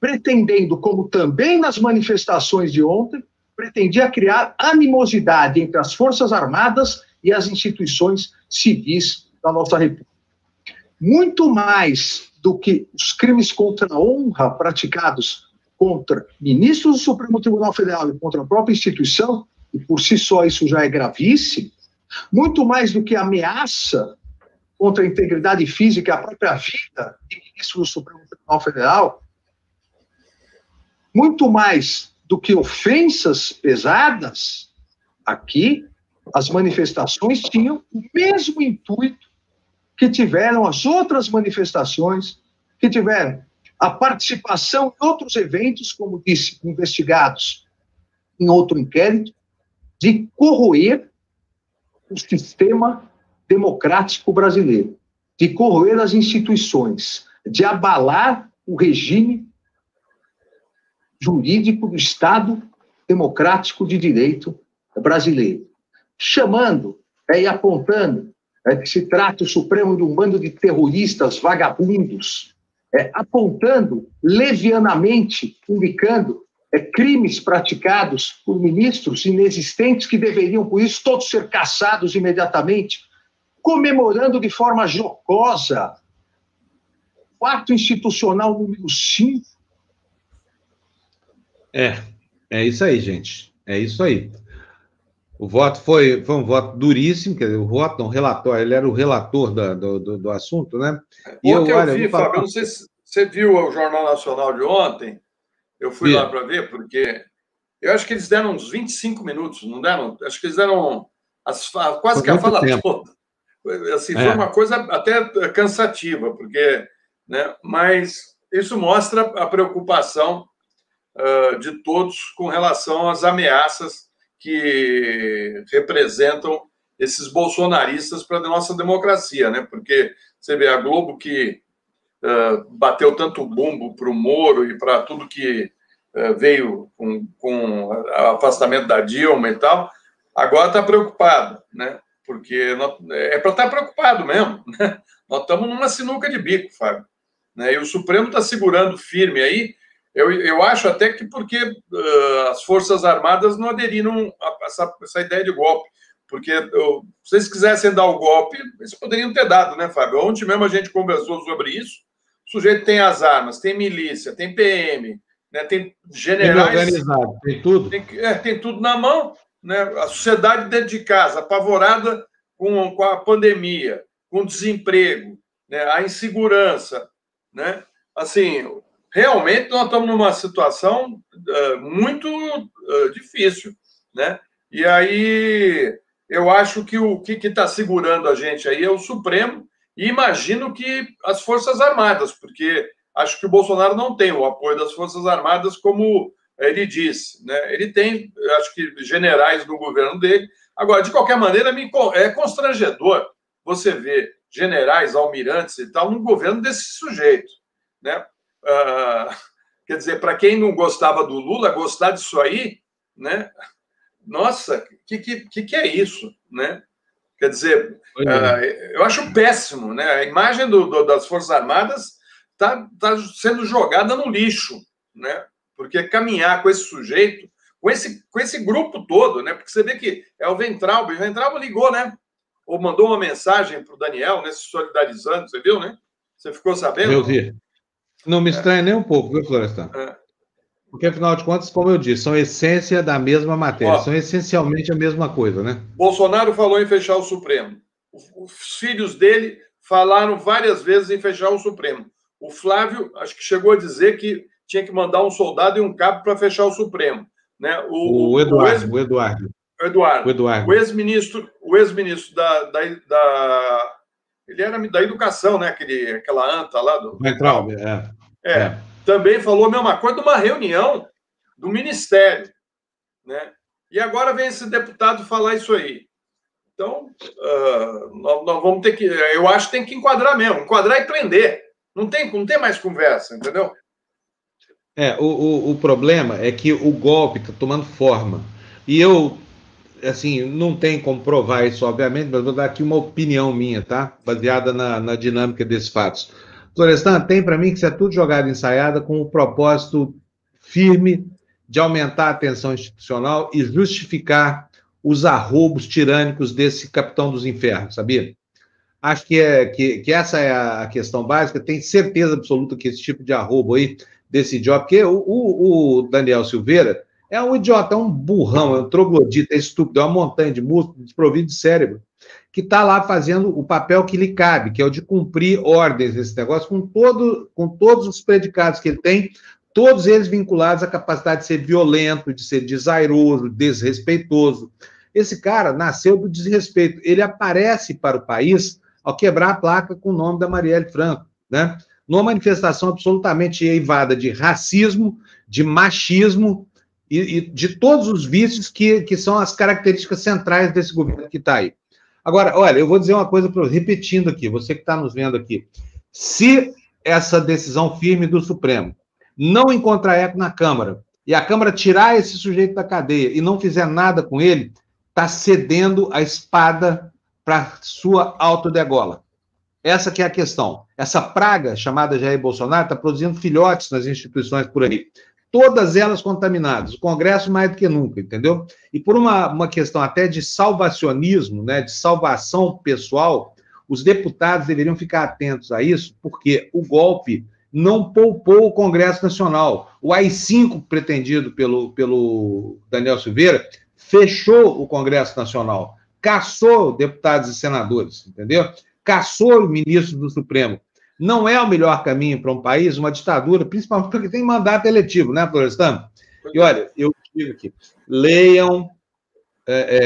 pretendendo, como também nas manifestações de ontem, pretendia criar animosidade entre as Forças Armadas e as instituições civis da nossa República. Muito mais do que os crimes contra a honra praticados contra ministros do Supremo Tribunal Federal e contra a própria instituição, e por si só isso já é gravíssimo, muito mais do que ameaça contra a integridade física e a própria vida de ministro do Supremo Tribunal Federal, muito mais do que ofensas pesadas, aqui as manifestações tinham o mesmo intuito que tiveram as outras manifestações, que tiveram a participação em outros eventos, como disse, investigados em outro inquérito, de corroer o sistema democrático brasileiro, de corroer as instituições, de abalar o regime jurídico do Estado democrático de direito brasileiro, chamando é, e apontando é, que se trata o Supremo de um bando de terroristas vagabundos, é, apontando levianamente, publicando é, crimes praticados por ministros inexistentes que deveriam, por isso, todos ser caçados imediatamente, comemorando de forma jocosa o ato institucional número 5. É, é isso aí, gente. É isso aí. O voto foi, foi um voto duríssimo, quer dizer, o voto, não, o relatório, ele era o relator da, do, do, do, assunto, né? E ontem eu, olha, eu vi, eu Fábio, falar... não sei se você viu o Jornal Nacional de ontem, eu fui lá para ver, porque eu acho que eles deram uns 25 minutos, não deram? Acho que eles deram as, quase que a fala tempo. toda. Assim, é. Foi uma coisa até cansativa, porque, né, mas isso mostra a preocupação uh, de todos com relação às ameaças que representam esses bolsonaristas para a nossa democracia, né? Porque você vê a Globo que uh, bateu tanto bumbo para o Moro e para tudo que uh, veio com, com afastamento da Dilma e tal, agora está preocupada, né? Porque nós, é para estar tá preocupado mesmo, né? Nós estamos numa sinuca de bico, Fábio. Né? E o Supremo está segurando firme aí eu, eu acho até que porque uh, as Forças Armadas não aderiram a essa, essa ideia de golpe. Porque uh, se eles quisessem dar o golpe, eles poderiam ter dado, né, Fábio? Ontem mesmo a gente conversou sobre isso. O sujeito tem as armas, tem milícia, tem PM, né, tem generais. Tem organizado, tem tudo. Tem, é, tem tudo na mão. Né? A sociedade dentro de casa, apavorada com, com a pandemia, com o desemprego, né? a insegurança. Né? Assim, realmente nós estamos numa situação uh, muito uh, difícil, né? E aí eu acho que o que está segurando a gente aí é o Supremo e imagino que as Forças Armadas, porque acho que o Bolsonaro não tem o apoio das Forças Armadas como ele disse, né? Ele tem, acho que generais do governo dele. Agora, de qualquer maneira, é constrangedor você ver generais, almirantes e tal no governo desse sujeito, né? Uh, quer dizer, para quem não gostava do Lula, gostar disso aí, né? nossa, o que, que, que é isso, né? Quer dizer, uh, eu acho péssimo, né? A imagem do, do, das Forças Armadas está tá sendo jogada no lixo, né? Porque caminhar com esse sujeito, com esse, com esse grupo todo, né? Porque você vê que é o Ventral, o Ventral ligou, né? Ou mandou uma mensagem para o Daniel, né? Se solidarizando, você viu, né? Você ficou sabendo? Eu vi. Não me estranha é. nem um pouco, viu, Florestan? É. Porque, afinal de contas, como eu disse, são essência da mesma matéria, Ó, são essencialmente a mesma coisa, né? Bolsonaro falou em fechar o Supremo. Os filhos dele falaram várias vezes em fechar o Supremo. O Flávio, acho que chegou a dizer que tinha que mandar um soldado e um cabo para fechar o Supremo. Né? O, o Eduardo. O, ex... o Eduardo. Eduardo. O Eduardo. O ex-ministro, o ex-ministro da, da, da, Ele era da educação, né? Aquele, aquela anta lá do. Ventral, é. é. é também falou a mesma coisa numa reunião do Ministério. Né? E agora vem esse deputado falar isso aí. Então, uh, nós, nós, vamos ter que. Eu acho que tem que enquadrar mesmo. Enquadrar e prender. Não tem, não tem mais conversa, entendeu? É, o, o, o problema é que o golpe está tomando forma. E eu, assim, não tem como provar isso, obviamente, mas vou dar aqui uma opinião minha, tá? Baseada na, na dinâmica desses fatos. Florestan, tem para mim que isso é tudo jogada ensaiada com o propósito firme de aumentar a atenção institucional e justificar os arrobos tirânicos desse capitão dos infernos, sabia? Acho que, é, que, que essa é a questão básica. Tenho certeza absoluta que esse tipo de arrobo aí, desse idiota, porque o, o, o Daniel Silveira é um idiota, é um burrão, é um troglodita, é estúpido, é uma montanha de músculo desprovido de cérebro que está lá fazendo o papel que lhe cabe, que é o de cumprir ordens nesse negócio, com, todo, com todos os predicados que ele tem, todos eles vinculados à capacidade de ser violento, de ser desairoso, desrespeitoso. Esse cara nasceu do desrespeito. Ele aparece para o país ao quebrar a placa com o nome da Marielle Franco, né? Numa manifestação absolutamente eivada de racismo, de machismo e, e de todos os vícios que, que são as características centrais desse governo que está aí. Agora, olha, eu vou dizer uma coisa, pra, repetindo aqui, você que está nos vendo aqui. Se essa decisão firme do Supremo não encontrar eco na Câmara e a Câmara tirar esse sujeito da cadeia e não fizer nada com ele, está cedendo a espada para sua autodegola. Essa que é a questão. Essa praga chamada Jair Bolsonaro está produzindo filhotes nas instituições por aí todas elas contaminadas, o Congresso mais do que nunca, entendeu? E por uma, uma questão até de salvacionismo, né, de salvação pessoal, os deputados deveriam ficar atentos a isso, porque o golpe não poupou o Congresso Nacional. O AI-5 pretendido pelo, pelo Daniel Silveira fechou o Congresso Nacional, caçou deputados e senadores, entendeu? Caçou o ministro do Supremo, não é o melhor caminho para um país, uma ditadura, principalmente porque tem mandato eletivo, né, Florestan? E olha, eu digo aqui, leiam é,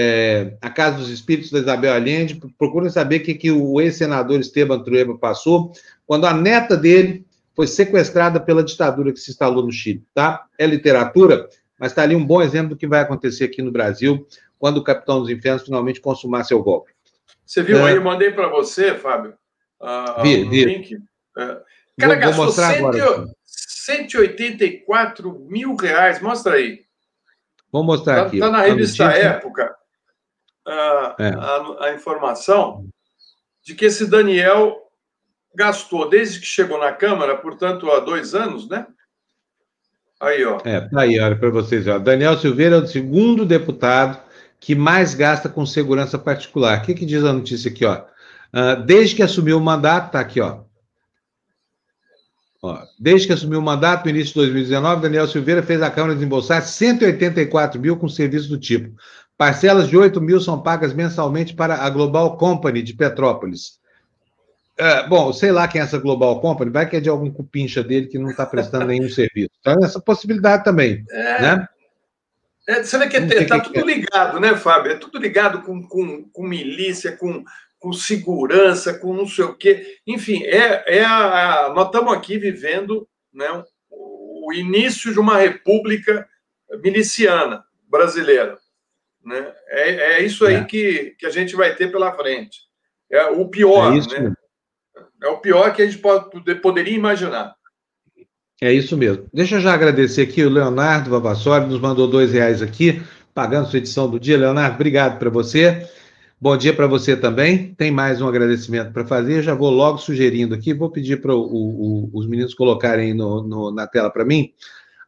é, A Casa dos Espíritos da Isabel Allende, procurem saber o que, que o ex-senador Esteban Trueba passou quando a neta dele foi sequestrada pela ditadura que se instalou no Chile, tá? É literatura, mas está ali um bom exemplo do que vai acontecer aqui no Brasil quando o capitão dos infernos finalmente consumar seu golpe. Você viu é... aí, eu mandei para você, Fábio, uh, vi, vi. link. Uh, cara, vou, gastou vou 100, agora, 184 mil reais. Mostra aí. Vou mostrar tá, aqui. Está na revista Época uh, é. a, a informação de que esse Daniel gastou desde que chegou na Câmara, portanto, há dois anos, né? Aí, ó. É, tá aí, olha para vocês. Ó. Daniel Silveira é o segundo deputado que mais gasta com segurança particular. O que, que diz a notícia aqui, ó? Uh, desde que assumiu o mandato, tá aqui, ó. ó. Desde que assumiu o mandato, no início de 2019, Daniel Silveira fez a Câmara desembolsar 184 mil com serviço do tipo. Parcelas de 8 mil são pagas mensalmente para a Global Company de Petrópolis. É, bom, sei lá quem é essa Global Company, vai que é de algum cupincha dele que não está prestando nenhum serviço. Então, essa possibilidade também. É, né? é, você vê que está tudo é. ligado, né, Fábio? É tudo ligado com, com, com milícia, com com segurança, com não sei o quê. Enfim, é, é a, a nós estamos aqui vivendo né, o início de uma república miliciana brasileira. Né? É, é isso aí é. Que, que a gente vai ter pela frente. É o pior, é né? É o pior que a gente pode, poderia imaginar. É isso mesmo. Deixa eu já agradecer aqui o Leonardo Vavassori, nos mandou dois reais aqui pagando sua edição do dia. Leonardo, obrigado para você. Bom dia para você também. Tem mais um agradecimento para fazer. Já vou logo sugerindo aqui, vou pedir para os meninos colocarem no, no, na tela para mim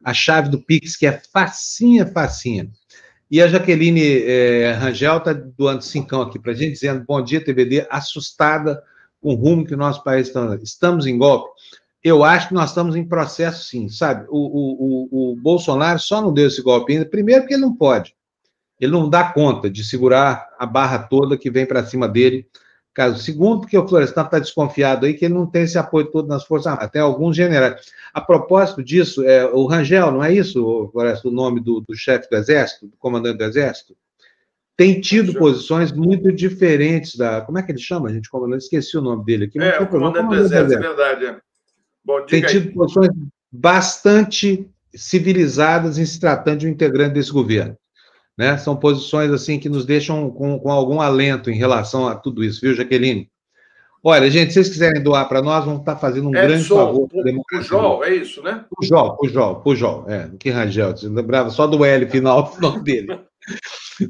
a chave do Pix, que é facinha, facinha. E a Jaqueline é, Rangel está doando cincão aqui para a gente, dizendo: bom dia, TBD, assustada com o rumo que o nosso país está. Estamos em golpe. Eu acho que nós estamos em processo, sim, sabe? O, o, o, o Bolsonaro só não deu esse golpe ainda, primeiro porque ele não pode. Ele não dá conta de segurar a barra toda que vem para cima dele. Caso segundo, porque o Florestan está desconfiado aí que ele não tem esse apoio todo nas Forças Armadas, até alguns generais. A propósito disso, é, o Rangel, não é isso, Florestan, o nome do, do chefe do Exército, do comandante do Exército? Tem tido posições muito diferentes da. Como é que ele chama, gente? Comandante, esqueci o nome dele aqui. É, o comandante do Exército, é verdade. É. Bom, Tem tido aí. posições bastante civilizadas em se tratando de um integrante desse governo. Né? São posições assim que nos deixam com, com algum alento em relação a tudo isso, viu, Jaqueline? Olha, gente, se vocês quiserem doar para nós, vamos estar fazendo um é grande só, favor. O Pujol, é isso, né? Pujol, Pujol, Pujol, é, que Rangel, você lembrava só do L final do nome dele.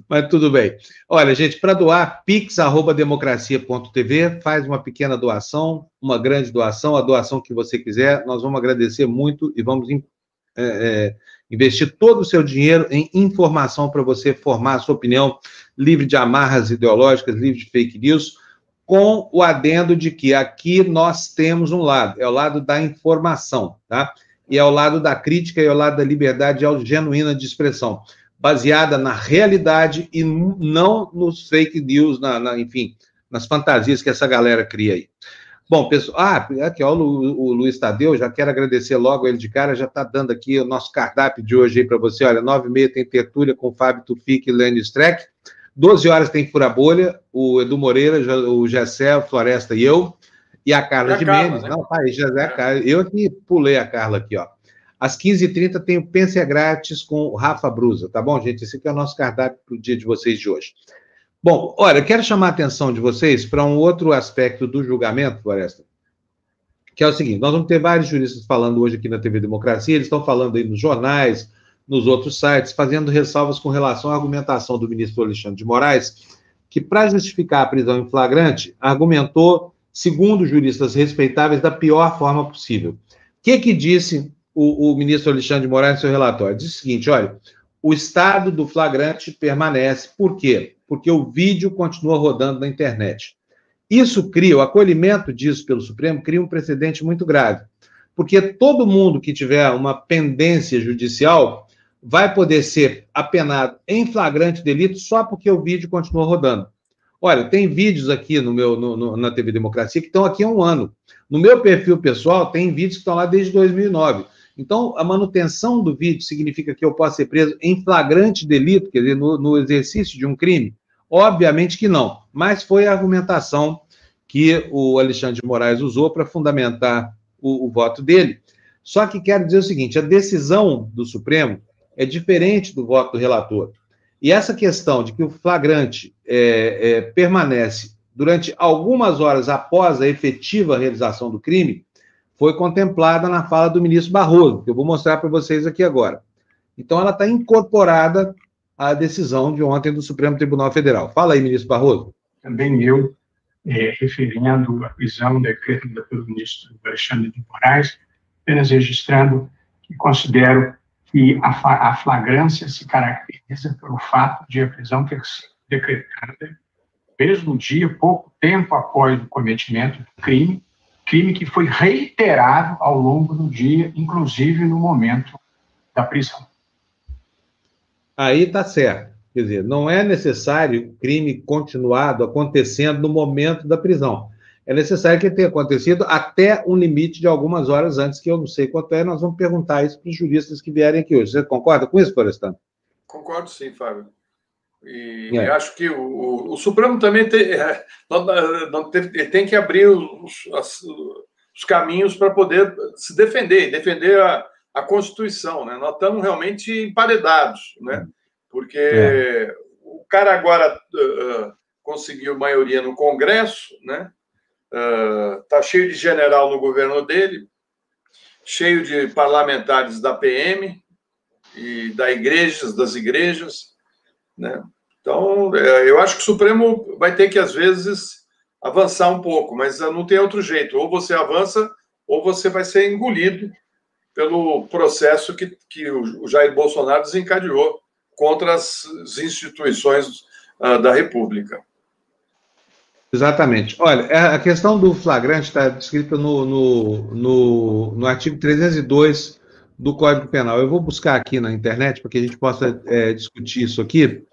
Mas tudo bem. Olha, gente, para doar, pix.democracia.tv, faz uma pequena doação, uma grande doação, a doação que você quiser, nós vamos agradecer muito e vamos é, é, investir todo o seu dinheiro em informação para você formar a sua opinião, livre de amarras ideológicas, livre de fake news, com o adendo de que aqui nós temos um lado, é o lado da informação, tá? E é o lado da crítica e é o lado da liberdade genuína de expressão baseada na realidade e não nos fake news, na, na, enfim, nas fantasias que essa galera cria aí. Bom, pessoal, ah, aqui ó, o, Luiz Tadeu, já quero agradecer logo ele de cara, já está dando aqui o nosso cardápio de hoje aí para você, olha, nove e meia tem tertúlia com Fábio Tufik e Lênin Streck, 12 horas tem Fura Bolha, o Edu Moreira, o Gessé, o Floresta e eu, e a Carla de Mendes, né? não, pai, já é a Carla, eu aqui pulei a Carla aqui, ó. Às 15h30 tem o Pense Grátis com o Rafa Brusa, tá bom, gente? Esse aqui é o nosso cardápio para o dia de vocês de hoje. Bom, olha, quero chamar a atenção de vocês para um outro aspecto do julgamento, Floresta, que é o seguinte: nós vamos ter vários juristas falando hoje aqui na TV Democracia, eles estão falando aí nos jornais, nos outros sites, fazendo ressalvas com relação à argumentação do ministro Alexandre de Moraes, que, para justificar a prisão em flagrante, argumentou, segundo juristas respeitáveis, da pior forma possível. O que, que disse o, o ministro Alexandre de Moraes, no seu relatório, diz o seguinte: olha, o estado do flagrante permanece. Por quê? Porque o vídeo continua rodando na internet. Isso cria, o acolhimento disso pelo Supremo cria um precedente muito grave. Porque todo mundo que tiver uma pendência judicial vai poder ser apenado em flagrante delito só porque o vídeo continua rodando. Olha, tem vídeos aqui no meu no, no, na TV Democracia que estão aqui há um ano. No meu perfil pessoal, tem vídeos que estão lá desde 2009. Então, a manutenção do vídeo significa que eu posso ser preso em flagrante delito, quer dizer, no, no exercício de um crime? Obviamente que não, mas foi a argumentação que o Alexandre de Moraes usou para fundamentar o, o voto dele. Só que quero dizer o seguinte: a decisão do Supremo é diferente do voto do relator. E essa questão de que o flagrante é, é, permanece durante algumas horas após a efetiva realização do crime foi contemplada na fala do ministro Barroso, que eu vou mostrar para vocês aqui agora. Então, ela está incorporada à decisão de ontem do Supremo Tribunal Federal. Fala aí, ministro Barroso. Também eu, é, referindo a prisão decretada pelo ministro Alexandre de Moraes, apenas registrando que considero que a, a flagrância se caracteriza pelo fato de a prisão ter sido decretada mesmo dia, pouco tempo após o cometimento do crime, crime que foi reiterado ao longo do dia, inclusive no momento da prisão. Aí está certo. Quer dizer, não é necessário crime continuado acontecendo no momento da prisão. É necessário que tenha acontecido até um limite de algumas horas antes, que eu não sei quanto é, nós vamos perguntar isso para os juristas que vierem aqui hoje. Você concorda com isso, Florestan? Concordo sim, Fábio. E é. acho que o, o, Supremo também tem, é, não, não tem, tem que abrir os, as, os caminhos para poder se defender, defender a, a Constituição. Né? Nós estamos realmente emparedados, né? porque é. o cara agora uh, conseguiu maioria no Congresso, né? Está uh, cheio de general no governo dele, cheio de parlamentares da PM e da igrejas, das igrejas Né? Então, é, eu acho que o Supremo vai ter que, às vezes, avançar um pouco, mas não tem outro jeito. Ou você avança, ou você vai ser engolido pelo processo que, que o Jair Bolsonaro desencadeou contra as instituições uh, da República. Exatamente. Olha, é, a questão do flagrante está descrita no, no, no, no, artigo 302 do Código Penal. Eu vou buscar aqui na internet para que a gente possa é, discutir isso aqui.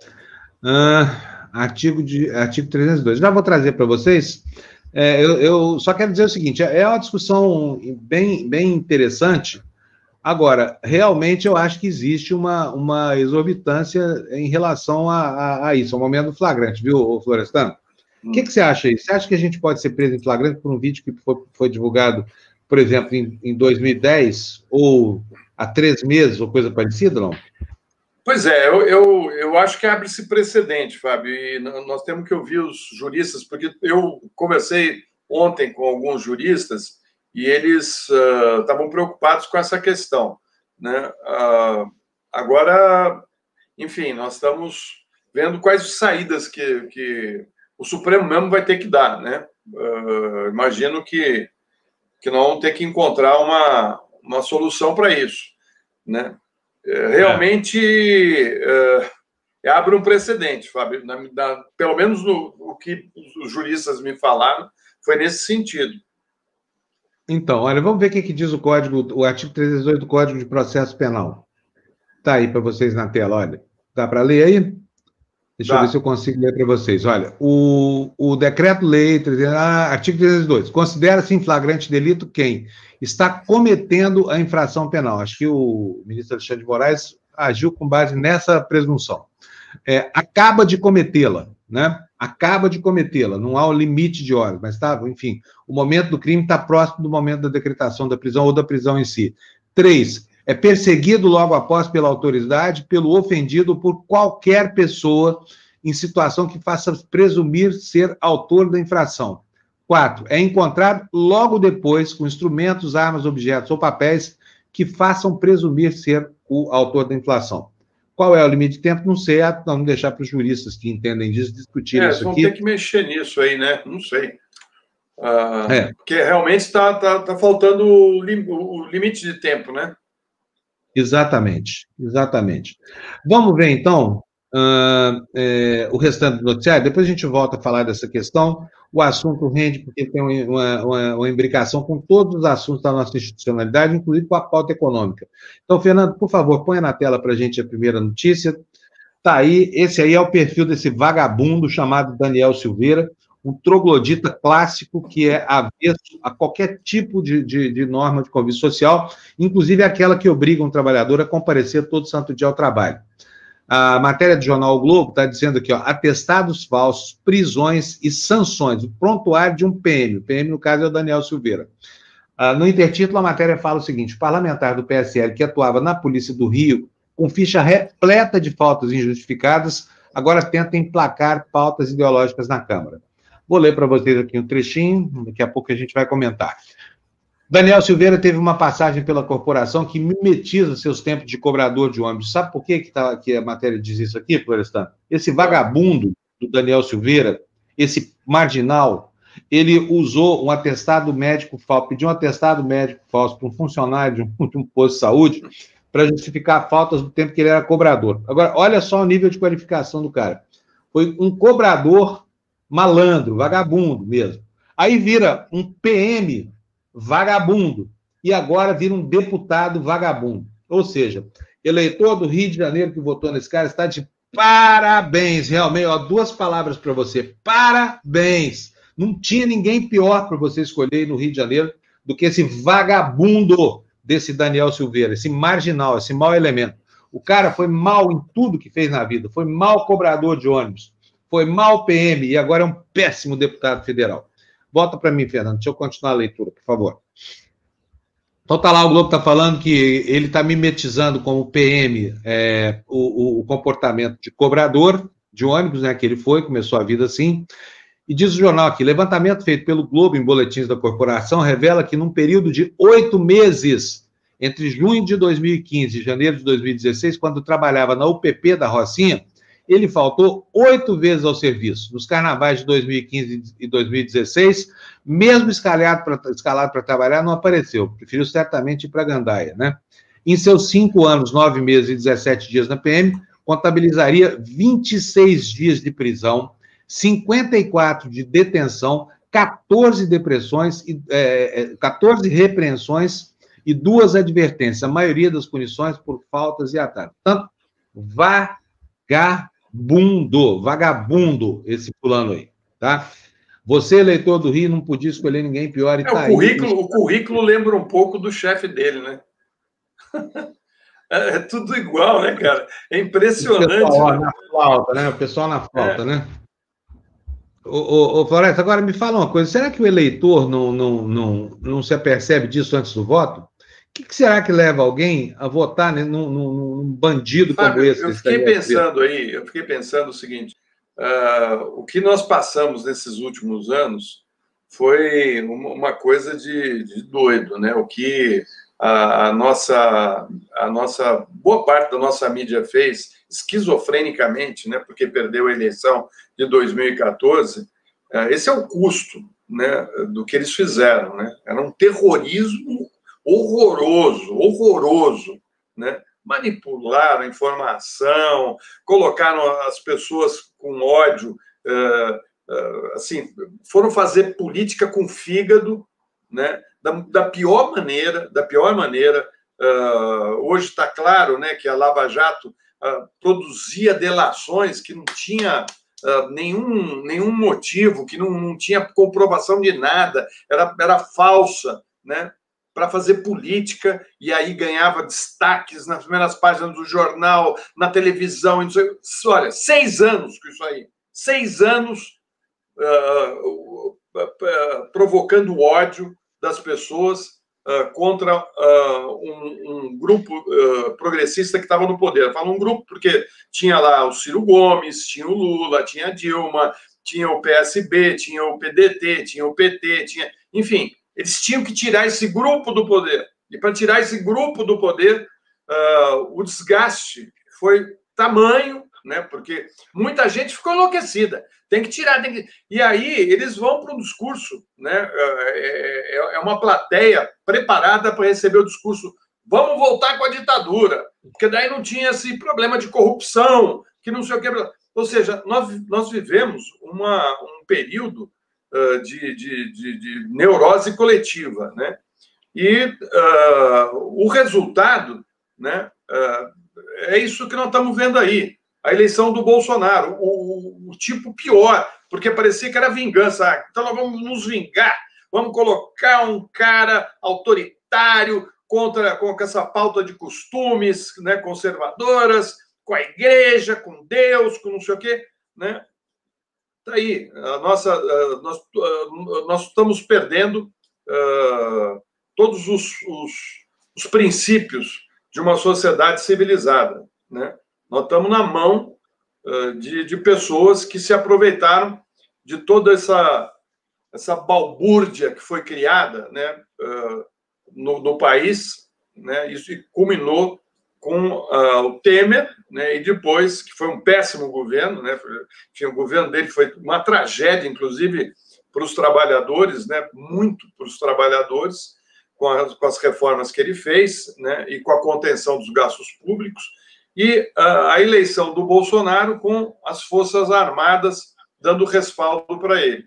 Uh, artigo, de, artigo 302. Já vou trazer para vocês. É, eu, eu, só quero dizer o seguinte: é uma discussão bem, bem interessante, Agora, realmente eu acho que existe uma, uma exorbitância em relação a, a, a isso, ao momento flagrante, viu, Florestano? O hum. que, que, você acha aí? Você acha que a gente pode ser preso em flagrante por um vídeo que foi, foi divulgado, por exemplo, em, em 2010 ou há três meses ou coisa parecida, não? Pois é, eu, eu, eu acho que abre-se precedente, Fábio, e nós temos que ouvir os juristas, porque eu conversei ontem com alguns juristas e eles uh, estavam preocupados com essa questão. Né? Uh, agora, enfim, nós estamos vendo quais saídas que, que o Supremo mesmo vai ter que dar. Né? Uh, imagino que, que nós vamos ter que encontrar uma, uma solução para isso. Né? É, realmente é. abre um precedente, Fábio. Na, na, pelo menos no, o que os juristas me falaram foi nesse sentido. Então, olha, vamos ver o que, que diz o código, o artigo 318 do Código de Processo Penal. Está aí para vocês na tela, olha. Dá para ler aí? Deixa tá. eu ver se eu consigo ler para vocês. Olha, o, o decreto-lei, ah, artigo 302, considera-se em flagrante delito quem está cometendo a infração penal. Acho que o ministro Alexandre de Moraes agiu com base nessa presunção. É, acaba de cometê-la, né? acaba de cometê-la, não há um limite de horas, mas tá, enfim, o momento do crime está próximo do momento da decretação da prisão ou da prisão em si. Três, é perseguido logo após pela autoridade, pelo ofendido por qualquer pessoa em situação que faça presumir ser autor da infração. Quatro, é encontrado logo depois com instrumentos, armas, objetos ou papéis que façam presumir ser o autor da inflação. Qual é o limite de tempo? Não sei, ah, vamos deixar para os juristas que entendem disso discutir é, isso aqui. Vão ter que mexer nisso aí, né? Não sei. Ah, é. Porque realmente está tá, tá faltando o limite de tempo, né? Exatamente, exatamente. Vamos ver então uh, é, o restante do noticiário, depois a gente volta a falar dessa questão. O assunto rende porque tem uma, uma, uma, imbricação com todos os assuntos da nossa institucionalidade, inclusive com a pauta econômica. Então, Fernando, por favor, ponha na tela para a gente a primeira notícia. Tá aí, esse aí é o perfil desse vagabundo chamado Daniel Silveira, um troglodita clássico que é avesso a qualquer tipo de, de, de, norma de convívio social, inclusive aquela que obriga um trabalhador a comparecer todo santo dia ao trabalho. A matéria do jornal o Globo está dizendo aqui, ó, atestados falsos, prisões e sanções, o prontuário de um PM. O PM, no caso, é o Daniel Silveira. Ah, no intertítulo, a matéria fala o seguinte: parlamentar do PSL que atuava na Polícia do Rio, com ficha repleta de faltas injustificadas, agora tenta emplacar pautas ideológicas na Câmara. Vou ler para vocês aqui um trechinho, daqui a pouco a gente vai comentar. Daniel Silveira teve uma passagem pela corporação que mimetiza seus tempos de cobrador de ônibus. Sabe por que, que, tá, que a matéria diz isso aqui, Florestan? Esse vagabundo do Daniel Silveira, esse marginal, ele usou um atestado médico falso, pediu um atestado médico falso para um funcionário de um, de um posto de saúde para justificar faltas do tempo que ele era cobrador. Agora, olha só o nível de qualificação do cara. Foi um cobrador malandro, vagabundo mesmo. Aí vira um PM vagabundo. E agora vira um deputado vagabundo. Ou seja, eleitor do Rio de Janeiro que votou nesse cara está de parabéns. Realmente, ó, duas palavras para você: parabéns. Não tinha ninguém pior para você escolher no Rio de Janeiro do que esse vagabundo desse Daniel Silveira, esse marginal, esse mau elemento. O cara foi mal em tudo que fez na vida, foi mal cobrador de ônibus, foi mal PM e agora é um péssimo deputado federal. Volta para mim, Fernando. Deixa eu continuar a leitura, por favor. Então tá lá, o Globo está falando que ele está mimetizando como PM é, o, o, comportamento de cobrador de ônibus, né? Que ele foi, começou a vida assim. E diz o jornal aqui: levantamento feito pelo Globo em boletins da corporação revela que num período de oito meses, entre junho de 2015 e janeiro de 2016, quando trabalhava na UPP da Rocinha, ele faltou oito vezes ao serviço, nos carnavais de 2015 e 2016, mesmo escalado para trabalhar, não apareceu, preferiu certamente ir para Gandaia, né? Em seus cinco anos, nove meses e 17 dias na PM, contabilizaria 26 dias de prisão, 54 de detenção, 14 depressões, é, 14 é, repreensões e duas advertências, a maioria das punições por faltas e ataques. Portanto, vagabundo, vagabundo esse fulano aí, tá? Você, eleitor do Rio, não podia escolher ninguém pior e é, tá o currículo, aí. O currículo lembra um pouco do chefe dele, né? É, é, tudo igual, né, cara? É impressionante. O pessoal né? na flauta, né? O pessoal na flauta, é. né? Ô, ô, ô, Floresta, agora me fala uma coisa: será que o eleitor não, não, não, não se apercebe disso antes do voto? O que, que será que leva alguém a votar num, num, num bandido Fábio, como esse? Eu fiquei pensando aí, eu fiquei pensando o seguinte: uh, o que nós passamos nesses últimos anos foi uma coisa de, de doido, né? O que a, a, nossa, a nossa boa parte da nossa mídia fez esquizofrenicamente, né, porque perdeu a eleição de 2014. É, esse é o custo, né, do que eles fizeram, né? Era um terrorismo horroroso, horroroso, né? Manipularam a informação, colocaram as pessoas com ódio, uh, uh, assim, foram fazer política com fígado, né? da, da pior maneira, da pior maneira. Uh, hoje está claro né, que a Lava Jato produzia delações que não tinha uh, nenhum, nenhum motivo, que não, não tinha comprovação de nada, era, era falsa, né? Para fazer política e aí ganhava destaques nas primeiras páginas do jornal, na televisão. Olha, seis anos com isso aí. Seis anos uh, uh, provocando ódio, das pessoas uh, contra uh, um, um, grupo uh, progressista que estava no poder. Falo um grupo porque tinha lá o Ciro Gomes, tinha o Lula, tinha a Dilma, tinha o PSB, tinha o PDT, tinha o PT, tinha, enfim, eles tinham que tirar esse grupo do poder. E para tirar esse grupo do poder, o desgaste foi tamanho né? Porque muita gente ficou enlouquecida. Tem que tirar, tem que... E aí eles vão para um discurso, né? É, é, é uma plateia preparada para receber o discurso. Vamos voltar com a ditadura, porque daí não tinha esse problema de corrupção, que não sei o que. Ou seja, nós, nós vivemos uma, um período de, de, de, de, neurose coletiva, né? E uh, o resultado, né? É isso que nós estamos vendo aí a eleição do Bolsonaro, o, o, tipo pior, porque parecia que era vingança. Ah, então nós vamos nos vingar, vamos colocar um cara autoritário contra com essa pauta de costumes né, conservadoras, com a igreja, com Deus, com não sei o quê. Né? Tá aí, a nossa, nós, nós estamos perdendo todos os, os, os princípios de uma sociedade civilizada. Né? Nós estamos na mão de, de pessoas que se aproveitaram de toda essa, essa balbúrdia que foi criada né, no, no, país. Né, isso culminou com uh, o Temer, né, e depois, que foi um péssimo governo, né, enfim, o governo dele foi uma tragédia, inclusive para os trabalhadores, né, muito para os trabalhadores, com as, com as reformas que ele fez né, e com a contenção dos gastos públicos e a eleição do Bolsonaro com as Forças Armadas dando respaldo para ele.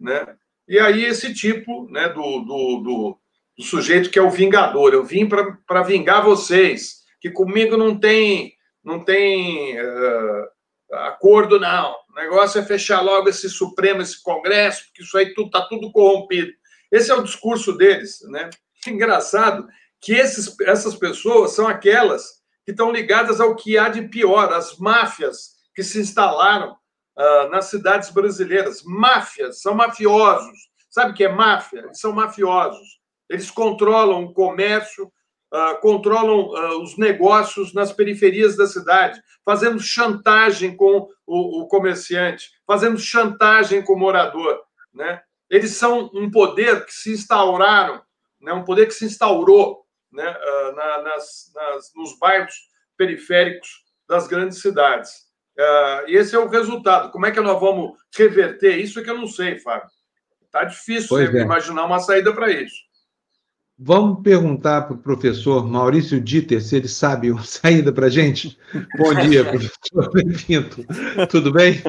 Né? E aí esse tipo né, do, do, do, do sujeito que é o vingador, eu vim para vingar vocês, que comigo não tem, não tem uh, acordo, não. O negócio é fechar logo esse Supremo, esse Congresso, porque isso aí tudo, tá tudo corrompido. Esse é o discurso deles. Né? Engraçado que esses, essas pessoas são aquelas que estão ligadas ao que há de pior, as máfias que se instalaram uh, nas cidades brasileiras. Máfias, são mafiosos. Sabe o que é máfia? Eles são mafiosos. Eles controlam o comércio, uh, controlam uh, os negócios nas periferias da cidade, fazendo chantagem com o, o comerciante, fazendo chantagem com o morador. Né? Eles são um poder que se instauraram, né? um poder que se instaurou né, ah, na, nas, nas, nos bairros periféricos das grandes cidades. Uh, e esse é o resultado. Como é que nós vamos reverter isso? É que eu não sei, Fábio. Está difícil é. imaginar uma saída para isso. Vamos perguntar para o professor Maurício Dieter se ele sabe uma saída para a gente. Bom dia, professor. Bem-vindo. Tudo bem?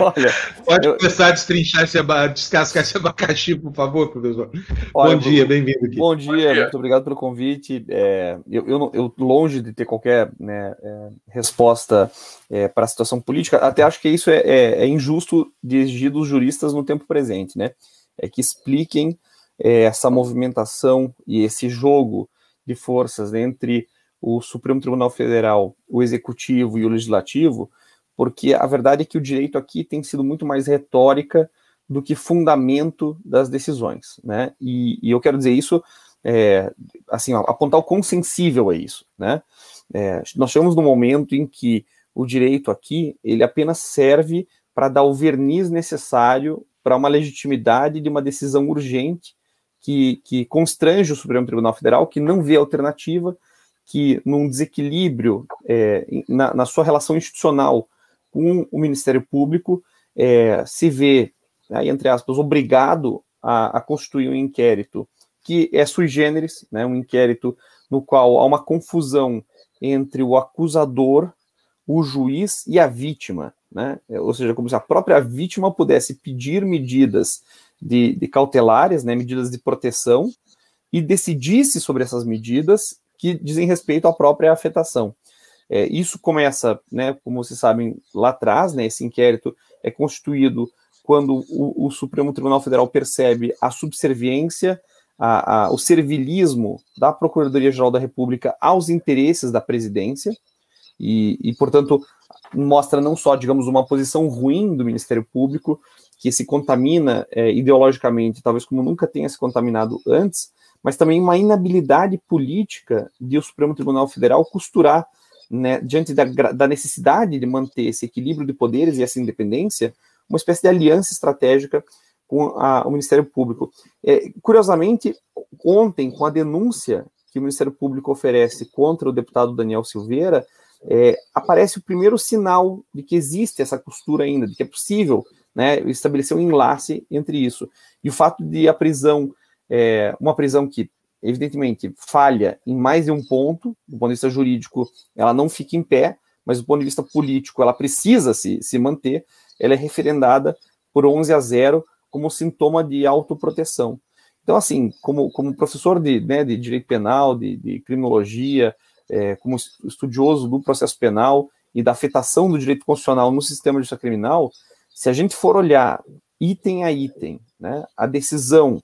Olha, Pode eu... começar a destrinchar esse descascar esse abacaxi, por favor, professor. Olha, bom dia, bem-vindo aqui. Bom dia, bom dia, muito obrigado pelo convite. É, eu, eu, eu, longe de ter qualquer né, é, resposta é, para a situação política, até acho que isso é, é, é injusto de exigir dos juristas no tempo presente, né? É que expliquem essa movimentação e esse jogo de forças entre o Supremo Tribunal Federal, o Executivo e o Legislativo, porque a verdade é que o direito aqui tem sido muito mais retórica do que fundamento das decisões, né? E, e eu quero dizer isso, é, assim, ó, apontar o quão sensível é isso, né? É, nós chegamos no momento em que o direito aqui ele apenas serve para dar o verniz necessário para uma legitimidade de uma decisão urgente que, que constrange o Supremo Tribunal Federal, que não vê alternativa, que num desequilíbrio é, na, na, sua relação institucional com o Ministério Público, é, se vê, aí, entre aspas, obrigado a, a, constituir um inquérito que é sui generis, né, um inquérito no qual há uma confusão entre o acusador, o juiz e a vítima, né? ou seja, como se a própria vítima pudesse pedir medidas de, de cautelares, né, medidas de proteção, e decidisse sobre essas medidas que dizem respeito à própria afetação. É, isso começa, né, como vocês sabem, lá atrás, né, esse inquérito é constituído quando o, o Supremo Tribunal Federal percebe a subserviência, a, a, o servilismo da Procuradoria-Geral da República aos interesses da presidência, e, e, portanto, mostra não só, digamos, uma posição ruim do Ministério Público, que se contamina é, ideologicamente, talvez como nunca tenha se contaminado antes, mas também uma inabilidade política de o Supremo Tribunal Federal costurar, né, diante da, da necessidade de manter esse equilíbrio de poderes e essa independência, uma espécie de aliança estratégica com a, o Ministério Público. É, curiosamente, ontem, com a denúncia que o Ministério Público oferece contra o deputado Daniel Silveira, é, aparece o primeiro sinal de que existe essa costura ainda, de que é possível né, estabelecer um enlace entre isso. E o fato de a prisão, é, uma prisão que, evidentemente, falha em mais de um ponto, do ponto de vista jurídico, ela não fica em pé, mas do ponto de vista político, ela precisa se, se manter, ela é referendada por 11 a 0 como sintoma de autoproteção. Então, assim, como, como professor de, né, de direito penal, de, de criminologia, é, como estudioso do processo penal e da afetação do direito constitucional no sistema de justiça criminal, se a gente for olhar item a item, né, a decisão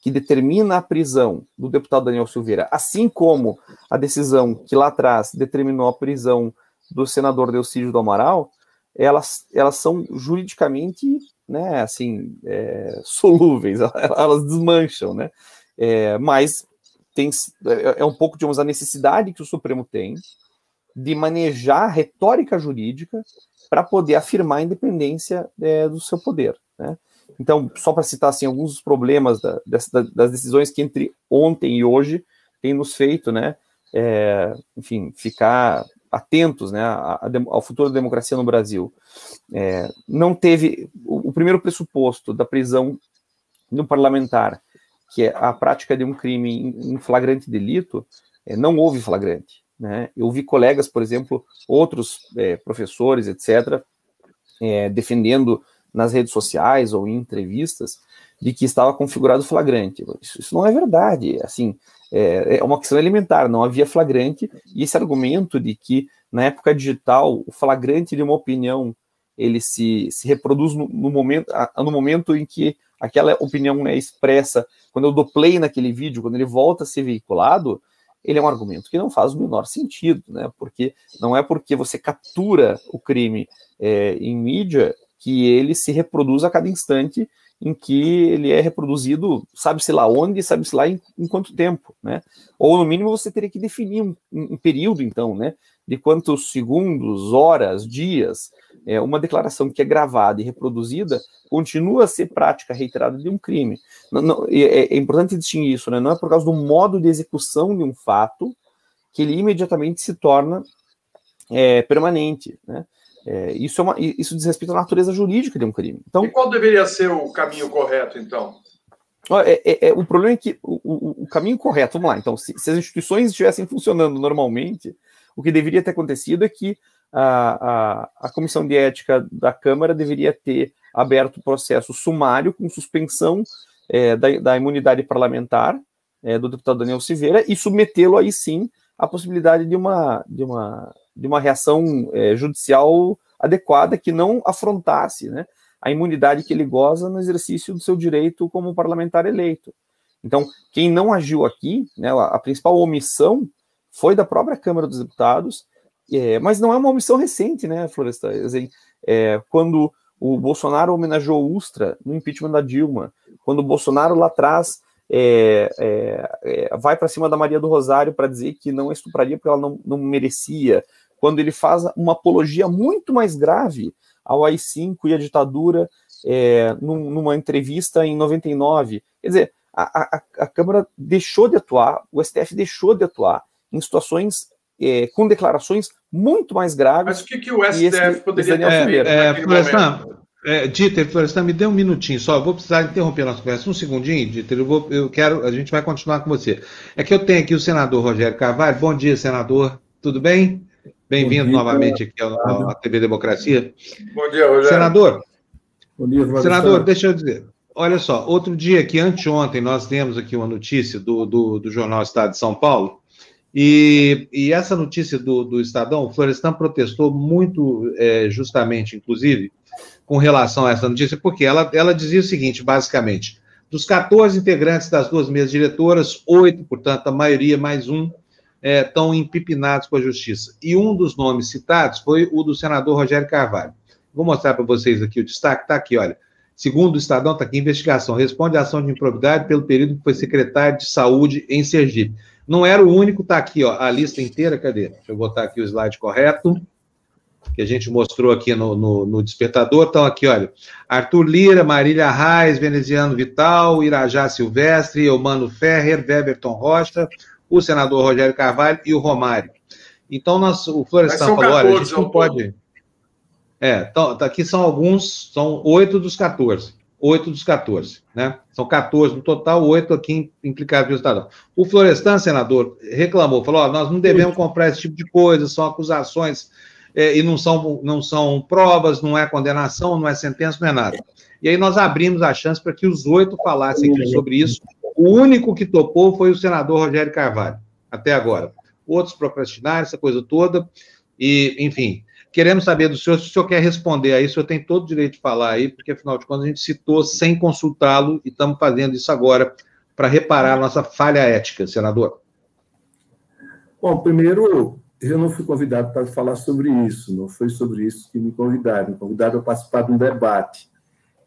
que determina a prisão do deputado Daniel Silveira, assim como a decisão que lá atrás determinou a prisão do senador Delcídio do Amaral, elas, elas são juridicamente, né, assim, é, solúveis, elas desmancham, né, é, mas tem, é, é um pouco, digamos, a necessidade que o Supremo tem de manejar a retórica jurídica para poder afirmar a independência é, do seu poder. Né? Então, só para citar assim, alguns dos problemas da, das decisões que entre ontem e hoje tem nos feito, né, é, enfim, ficar atentos né, ao futuro da democracia no Brasil. É, não teve o, o, primeiro pressuposto da prisão um parlamentar, que é a prática de um crime em, em flagrante delito, é, não houve flagrante. Né? Eu vi colegas, por exemplo, outros é, professores, etc., é, defendendo nas redes sociais ou em entrevistas de que estava configurado flagrante. Isso, isso não é verdade. Assim, é, é, uma questão elementar. Não havia flagrante e esse argumento de que na época digital o flagrante de uma opinião ele se, se reproduz no, no momento no momento em que aquela opinião é expressa. Quando eu dou play naquele vídeo, quando ele volta a ser veiculado, ele é um argumento que não faz o menor sentido, né? Porque não é porque você captura o crime é, em mídia que ele se reproduz a cada instante em que ele é reproduzido, sabe-se lá onde, sabe-se lá em, em, quanto tempo, né? Ou no mínimo você teria que definir um, um período, então, né? De quantos segundos, horas, dias, é, uma declaração que é gravada e reproduzida continua a ser prática reiterada de um crime. Não, não, é, é, importante distinguir isso, né? Não é por causa do modo de execução de um fato que ele imediatamente se torna é, permanente, né? É, isso, é uma, isso diz respeito à natureza jurídica de um crime. Então, e qual deveria ser o caminho correto, então? É, é, é, o problema é que o, o, o, caminho correto, vamos lá, então, se, se, as instituições estivessem funcionando normalmente, o que deveria ter acontecido é que a, a, a Comissão de Ética da Câmara deveria ter aberto o processo sumário com suspensão é, da, da, imunidade parlamentar é, do deputado Daniel Silveira e submetê-lo aí sim à possibilidade de uma, de uma, de uma reação é, judicial adequada que não afrontasse né, a imunidade que ele goza no exercício do seu direito como parlamentar eleito. Então, quem não agiu aqui, né, a, principal omissão foi da própria Câmara dos Deputados, é, mas não é uma omissão recente, né, Floresta? É, quando o Bolsonaro homenageou Ustra no impeachment da Dilma, quando o Bolsonaro lá atrás é, é, é vai para cima da Maria do Rosário para dizer que não estupraria porque ela não, não merecia, quando ele faz uma apologia muito mais grave ao AI-5 e à ditadura é, num, numa entrevista em 99. Quer dizer, a, a, a, Câmara deixou de atuar, o STF deixou de atuar em situações é, com declarações muito mais graves. Mas o que, que o STF esse, poderia ter é, é, Florestan, é, Dieter, Florestan, me dê um minutinho só, eu vou precisar interromper a nossa conversa. Um segundinho, Dieter, eu, vou, eu quero, a gente vai continuar com você. É que eu tenho aqui o senador Rogério Carvalho. Bom dia, senador. Tudo bem? Bem-vindo novamente aqui à TV Democracia. Bom dia, Rogério. Senador, Bom dia, senador, deixa eu dizer. Olha só, outro dia aqui, anteontem, nós temos aqui uma notícia do, do, do Jornal Estado de São Paulo, e, e essa notícia do, do Estadão, o Florestan protestou muito é, justamente, inclusive, com relação a essa notícia, porque ela, ela dizia o seguinte, basicamente, dos 14 integrantes das duas mesas diretoras, oito, portanto, a maioria mais um, estão é, empipinados com a justiça. E um dos nomes citados foi o do senador Rogério Carvalho. Vou mostrar para vocês aqui o destaque, está aqui, olha. Segundo o Estadão, está aqui, investigação. Responde à ação de improbidade pelo período que foi secretário de saúde em Sergipe. Não era o único, está aqui, ó, a lista inteira, cadê? Deixa eu botar aqui o slide correto, que a gente mostrou aqui no, no, no despertador. Então, aqui, olha, Arthur Lira, Marília Reis, Veneziano Vital, Irajá Silvestre, Eumano Ferrer, Weberton Rocha, o senador Rogério Carvalho e o Romário. Então, nós, o Florestan falou: olha, a gente não pode. É, então, tá, aqui são alguns, são oito dos 14. Oito dos 14, né? São 14 no total, oito aqui implicados pelo Estadão. O Florestan, senador, reclamou, falou: ó, nós não devemos comprar esse tipo de coisa, são acusações é, e não são, não são provas, não é condenação, não é sentença, não é nada. E aí nós abrimos a chance para que os oito falassem aqui sobre isso, o único que topou foi o senador Rogério Carvalho, até agora. Outros procrastinaram, essa coisa toda. E, enfim, queremos saber do senhor, se o senhor quer responder a isso, o senhor tem todo o direito de falar aí, porque afinal de contas a gente citou sem consultá-lo e estamos fazendo isso agora para reparar a nossa falha ética, senador. Bom, primeiro, eu não fui convidado para falar sobre isso, não foi sobre isso que me convidaram, me convidaram a participar de um debate.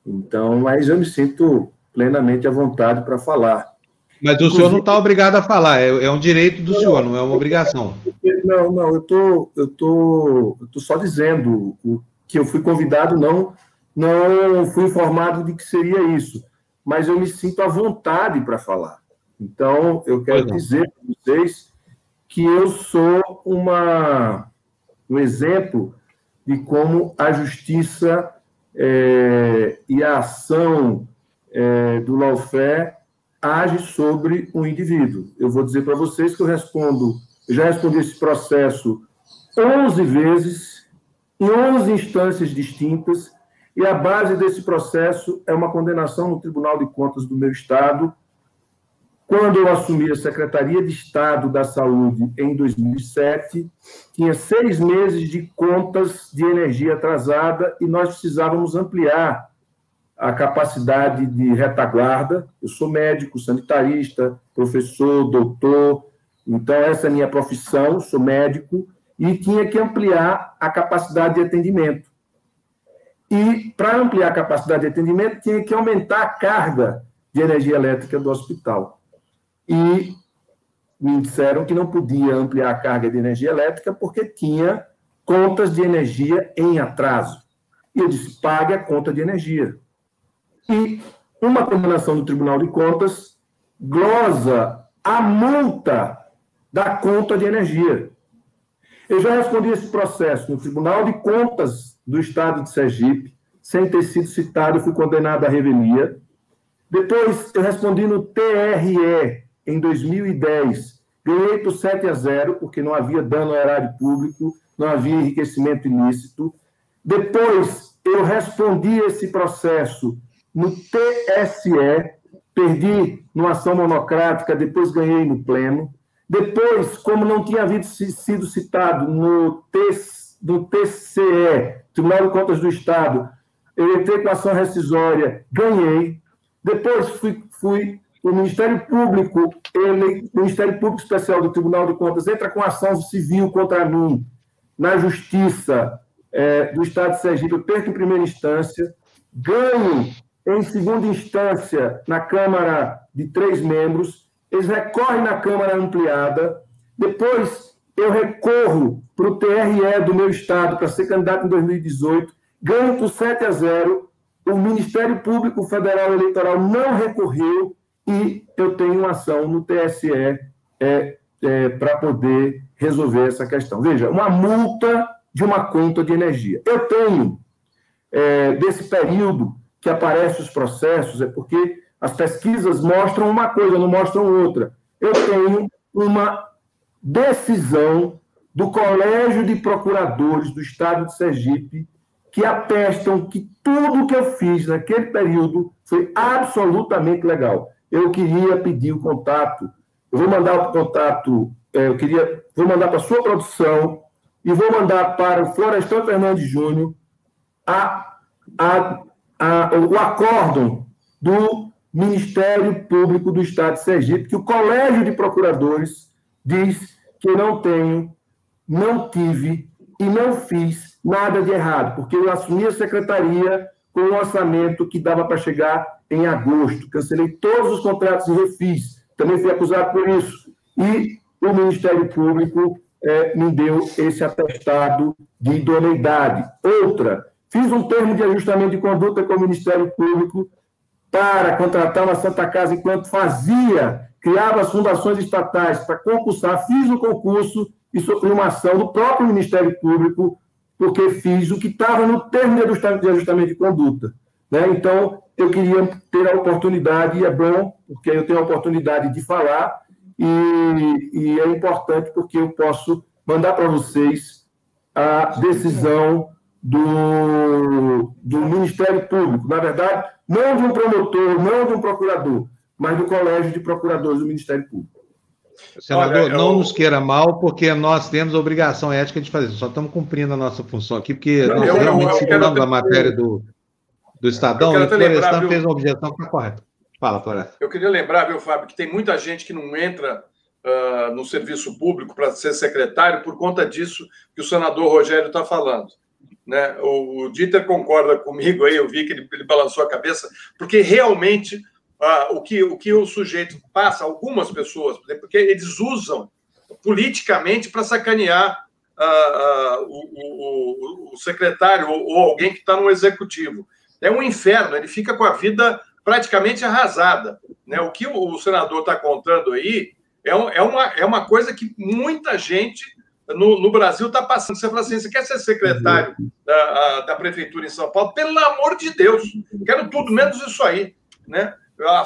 Então, mas eu me sinto plenamente à vontade para falar. Mas o Inclusive, senhor não está obrigado a falar, é, é, um direito do não, senhor, não é uma obrigação. Não, não, eu tô, eu tô, eu tô só dizendo que eu fui convidado, não, não fui informado de que seria isso, mas eu me sinto à vontade para falar. Então, eu quero dizer para vocês que eu sou uma, um exemplo de como a justiça é, e a ação é, do lawfare age sobre um indivíduo. Eu vou dizer para vocês que eu respondo, já respondi esse processo 11 vezes, em 11 instâncias distintas, e a base desse processo é uma condenação no Tribunal de Contas do meu Estado, quando eu assumi a Secretaria de Estado da Saúde em 2007, tinha seis meses de contas de energia atrasada e nós precisávamos ampliar a capacidade de retaguarda. Eu sou médico, sanitarista, professor, doutor, então essa é a minha profissão, sou médico, e tinha que ampliar a capacidade de atendimento. E para ampliar a capacidade de atendimento, tinha que aumentar a carga de energia elétrica do hospital. E me disseram que não podia ampliar a carga de energia elétrica porque tinha contas de energia em atraso. E eu disse: pague a conta de energia e uma condenação do Tribunal de Contas glosa a multa da conta de energia. Eu já respondi esse processo no Tribunal de Contas do Estado de Sergipe, sem ter sido citado, fui condenado à revelia. Depois, eu respondi no TRE, em 2010. Ganhei por 7 a 0, porque não havia dano ao erário público, não havia enriquecimento ilícito. Depois, eu respondi esse processo no TSE, perdi numa ação monocrática, depois ganhei no pleno. Depois, como não tinha havido, sido citado no, no TCE, Tribunal de Contas do Estado, eu entrei com ação rescisória, ganhei. Depois fui, fui o Ministério Público, ele, o Ministério Público Especial do Tribunal de Contas entra com ação civil contra mim na Justiça é, do Estado de Sergipe, eu perco em primeira instância, ganho em segunda instância na Câmara de três membros, eles recorrem na Câmara ampliada, depois eu recorro para o TRE do meu estado para ser candidato em 2018, ganho por 7 a 0, o Ministério Público Federal Eleitoral não recorreu e eu tenho uma ação no TSE é, é, para poder resolver essa questão. Veja, uma multa de uma conta de energia. Eu tenho, é, desse período que aparecem os processos, é porque as pesquisas mostram uma coisa, não mostram outra. Eu tenho uma decisão do Colégio de Procuradores do Estado de Sergipe que atestam que tudo que eu fiz naquele período foi absolutamente legal. Eu queria pedir o contato, eu vou mandar o contato, é, eu queria, vou mandar para a sua produção e vou mandar para o Florestan Fernandes Júnior a, a, a, o acórdão do Ministério Público do Estado de Sergipe, que o Colégio de Procuradores diz que não tenho, não tive e não fiz nada de errado, porque eu assumi a secretaria com um orçamento que dava para chegar em agosto. Cancelei todos os contratos e refiz. Também fui acusado por isso. E o Ministério Público é, me deu esse atestado de idoneidade. Outra, fiz um termo de ajustamento de conduta com o Ministério Público para contratar uma Santa Casa enquanto fazia, criava as fundações estatais para concursar, fiz o concurso e sofri uma ação do próprio Ministério Público, porque fiz o que estava no termo de ajustamento de conduta. Né? Então, eu queria ter a oportunidade, e é bom, porque eu tenho a oportunidade de falar, e, e é importante porque eu posso mandar para vocês a decisão do, do Ministério Público. Na verdade, não de um promotor, não de um procurador, mas do Colégio de Procuradores do Ministério Público. Senador, Olha, eu... não nos queira mal, porque nós temos a obrigação ética de fazer isso. Só estamos cumprindo a nossa função aqui, porque não, nós eu, realmente eu, seguramos a matéria do, do Estadão e o Florestan fez uma objeção que está correta. Fala, Florestan. Eu queria lembrar, viu, Fábio, que tem muita gente que não entra uh, no serviço público para ser secretário por conta disso que o senador Rogério está falando. Né? O, o Dieter concorda comigo aí, eu vi que ele, ele balançou a cabeça, porque realmente uh, o, que, o que o sujeito passa, algumas pessoas, porque eles usam politicamente para sacanear uh, uh, o, o, o, secretário ou, ou alguém que está no executivo. É um inferno, ele fica com a vida praticamente arrasada. Né? O que o, senador está contando aí é, um, é, uma, é uma coisa que muita gente no, no Brasil está passando. Você fala assim: você quer ser secretário da, da Prefeitura em São Paulo? Pelo amor de Deus, quero tudo menos isso aí. Né?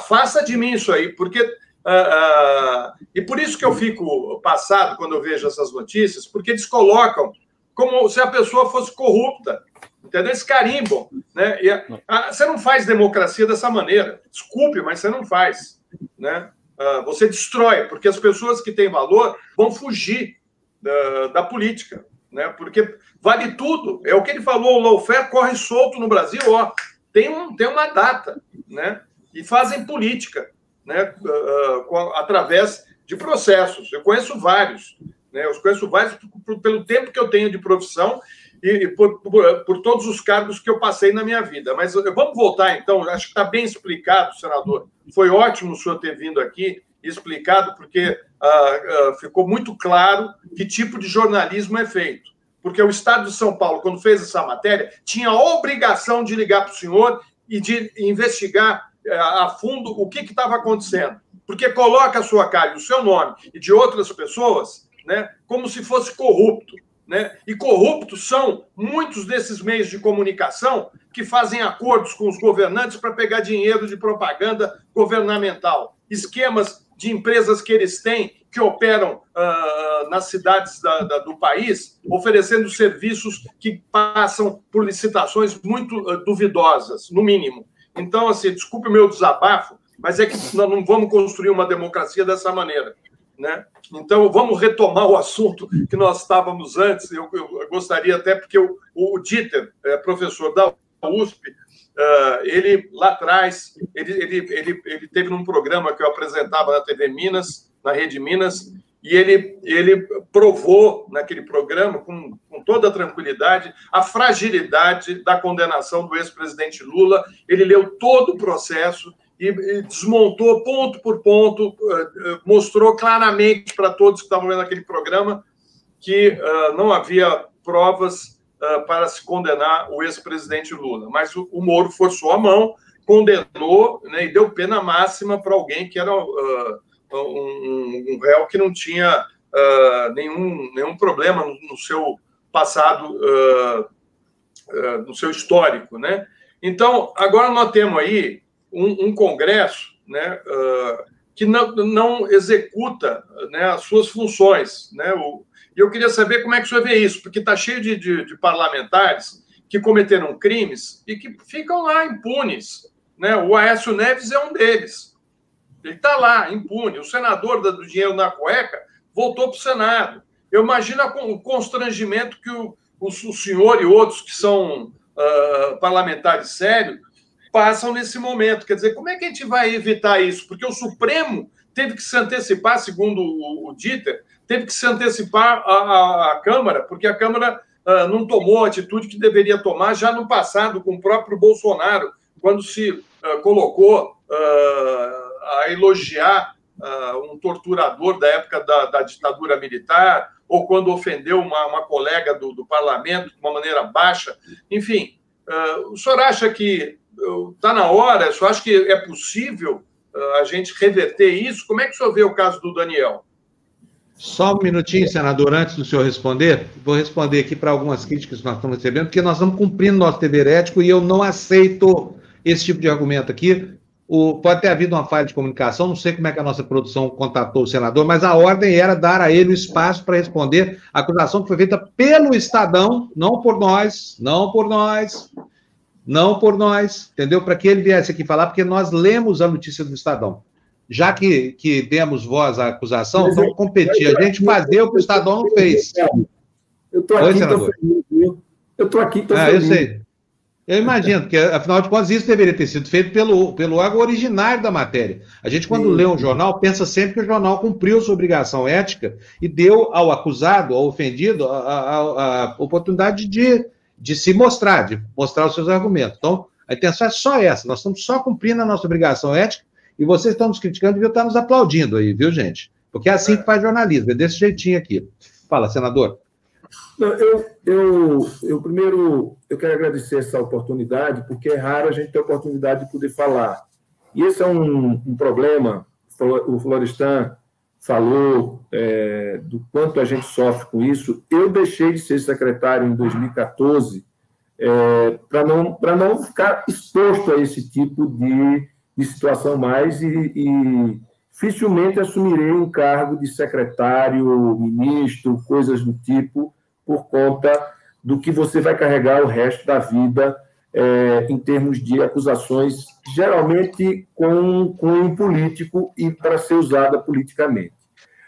Faça de mim isso aí, porque. Uh, uh, e por isso que eu fico passado quando eu vejo essas notícias, porque eles colocam como se a pessoa fosse corrupta, entendeu? Eles carimbam, né? A, a, você não faz democracia dessa maneira, desculpe, mas você não faz, né? Uh, você destrói, porque as pessoas que têm valor vão fugir da, da política, né? Porque vale tudo. É o que ele falou, o lawfare corre solto no Brasil, ó, tem, um, tem uma data, né? E fazem política, né? Uh, através de processos. Eu conheço vários, né? Eu conheço vários pelo tempo que eu tenho de profissão e, por, por, por, todos os cargos que eu passei na minha vida. Mas vamos voltar, então. Acho que está bem explicado, senador. Foi ótimo o senhor ter vindo aqui explicado, porque uh, uh, ficou muito claro que tipo de jornalismo é feito. Porque o Estado de São Paulo, quando fez essa matéria, tinha a obrigação de ligar para o senhor e de investigar uh, a fundo o que estava acontecendo. Porque coloca a sua cara o seu nome e de outras pessoas né, como se fosse corrupto. Né? E corruptos são muitos desses meios de comunicação que fazem acordos com os governantes para pegar dinheiro de propaganda governamental. Esquemas de empresas que eles têm que operam uh, nas cidades da, da, do país, oferecendo serviços que passam por licitações muito uh, duvidosas, no mínimo. Então, assim, desculpe o meu desabafo, mas é que nós não vamos construir uma democracia dessa maneira. Né? Então, vamos retomar o assunto que nós estávamos antes. Eu, eu gostaria até, porque o, o Dieter, é, professor da USP, uh, ele lá atrás, ele, ele, ele, ele teve num programa que eu apresentava na TV Minas, na Rede Minas, e ele, ele provou naquele programa, com, com toda tranquilidade, a fragilidade da condenação do ex-presidente Lula. Ele leu todo o processo e, e desmontou ponto por ponto, uh, mostrou claramente para todos que estavam vendo aquele programa que uh, não havia provas uh, para se condenar o ex-presidente Lula. Mas o, o, Moro forçou a mão, condenou né, e deu pena máxima para alguém que era um, um réu que não tinha uh, nenhum, nenhum problema no, no seu passado, uh, uh, no seu histórico, né? Então, agora nós temos aí um, um Congresso, né, que não, não executa né, as suas funções, né? O, e eu queria saber como é que o senhor vê isso, porque está cheio de, de, de parlamentares que cometeram crimes e que ficam lá impunes. Né? O Aécio Neves é um deles. Ele está lá, impune. O senador do dinheiro na cueca voltou para o Senado. Eu imagino o constrangimento que o, o, senhor e outros que são uh, parlamentares sérios passam nesse momento. Quer dizer, como é que a gente vai evitar isso? Porque o Supremo teve que se antecipar, segundo o, o Dieter, teve que se antecipar à, Câmara, porque a Câmara uh, não tomou a atitude que deveria tomar já no passado, com o próprio Bolsonaro, quando se uh, colocou a elogiar uh, um torturador da época da, da, ditadura militar, ou quando ofendeu uma, uma colega do, do, parlamento de uma maneira baixa. Enfim, uh, o senhor acha que está uh, na hora? O senhor acha que é possível a gente reverter isso? Como é que o senhor vê o caso do Daniel? Só um minutinho, senador, antes do senhor responder. Vou responder aqui para algumas críticas que nós estamos recebendo, porque nós estamos cumprindo nosso dever ético e eu não aceito esse tipo de argumento aqui. O, pode ter havido uma falha de comunicação, não sei como é que a nossa produção contatou o senador, mas a ordem era dar a ele o espaço para responder a acusação que foi feita pelo Estadão, não por nós, não por nós, não por nós, entendeu? Para que ele viesse aqui falar, porque nós lemos a notícia do Estadão. Já que, que demos voz à acusação, mas então competir a gente fazer o que o Estadão não fez. Eu estou aqui, estou feliz, Eu estou aqui, estou ah, feliz. Eu sei. Eu imagino, porque afinal de contas isso deveria ter sido feito pelo, pelo órgão originário da matéria. A gente, quando Sim. lê um jornal, pensa sempre que o jornal cumpriu sua obrigação ética e deu ao acusado, ao ofendido, a, a, a oportunidade de, de se mostrar, de mostrar os seus argumentos. Então, a intenção é só essa, nós estamos só cumprindo a nossa obrigação ética e vocês estão nos criticando e estar nos aplaudindo aí, viu, gente? Porque é assim que faz jornalismo, é desse jeitinho aqui. Fala, senador. Não, eu, eu, eu primeiro eu quero agradecer essa oportunidade, porque é raro a gente ter a oportunidade de poder falar. E esse é um, um problema, o Florestan falou é, do quanto a gente sofre com isso. Eu deixei de ser secretário em 2014 é, para não, não ficar exposto a esse tipo de, de situação mais e, e dificilmente assumirei um cargo de secretário, ministro, coisas do tipo, por conta do que você vai carregar o resto da vida é, em termos de acusações, geralmente com cunho político e para ser usada politicamente.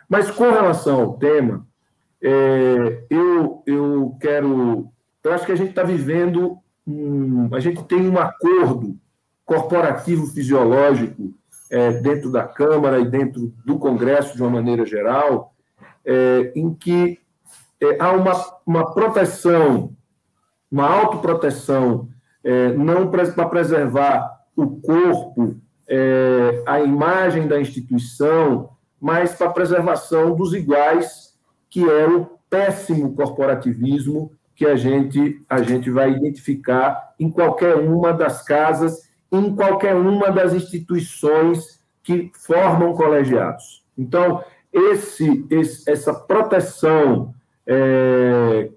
Mas com relação ao tema, é, eu, eu quero. Eu acho que a gente está vivendo. Um, a gente tem um acordo corporativo fisiológico é, dentro da Câmara e dentro do Congresso, de uma maneira geral, é, em que é, há uma, uma proteção, uma autoproteção, é, não para preservar o corpo, é, a imagem da instituição, mas para a preservação dos iguais, que é o péssimo corporativismo que a gente, a gente vai identificar em qualquer uma das casas, em qualquer uma das instituições que formam colegiados. Então, esse, esse essa proteção é,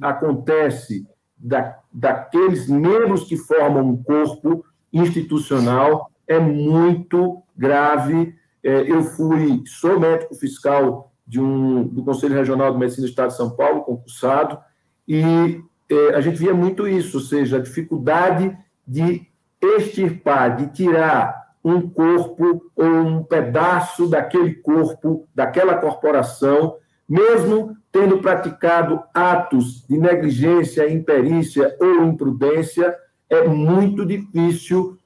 acontece da, daqueles membros que formam um corpo institucional é muito grave. É, eu fui, sou médico fiscal de um, do Conselho Regional de Medicina do Estado de São Paulo, concursado, e é, a gente via muito isso, ou seja, a dificuldade de extirpar, de tirar um corpo ou um pedaço daquele corpo, daquela corporação, mesmo tendo praticado atos de negligência, imperícia ou imprudência, é muito difícil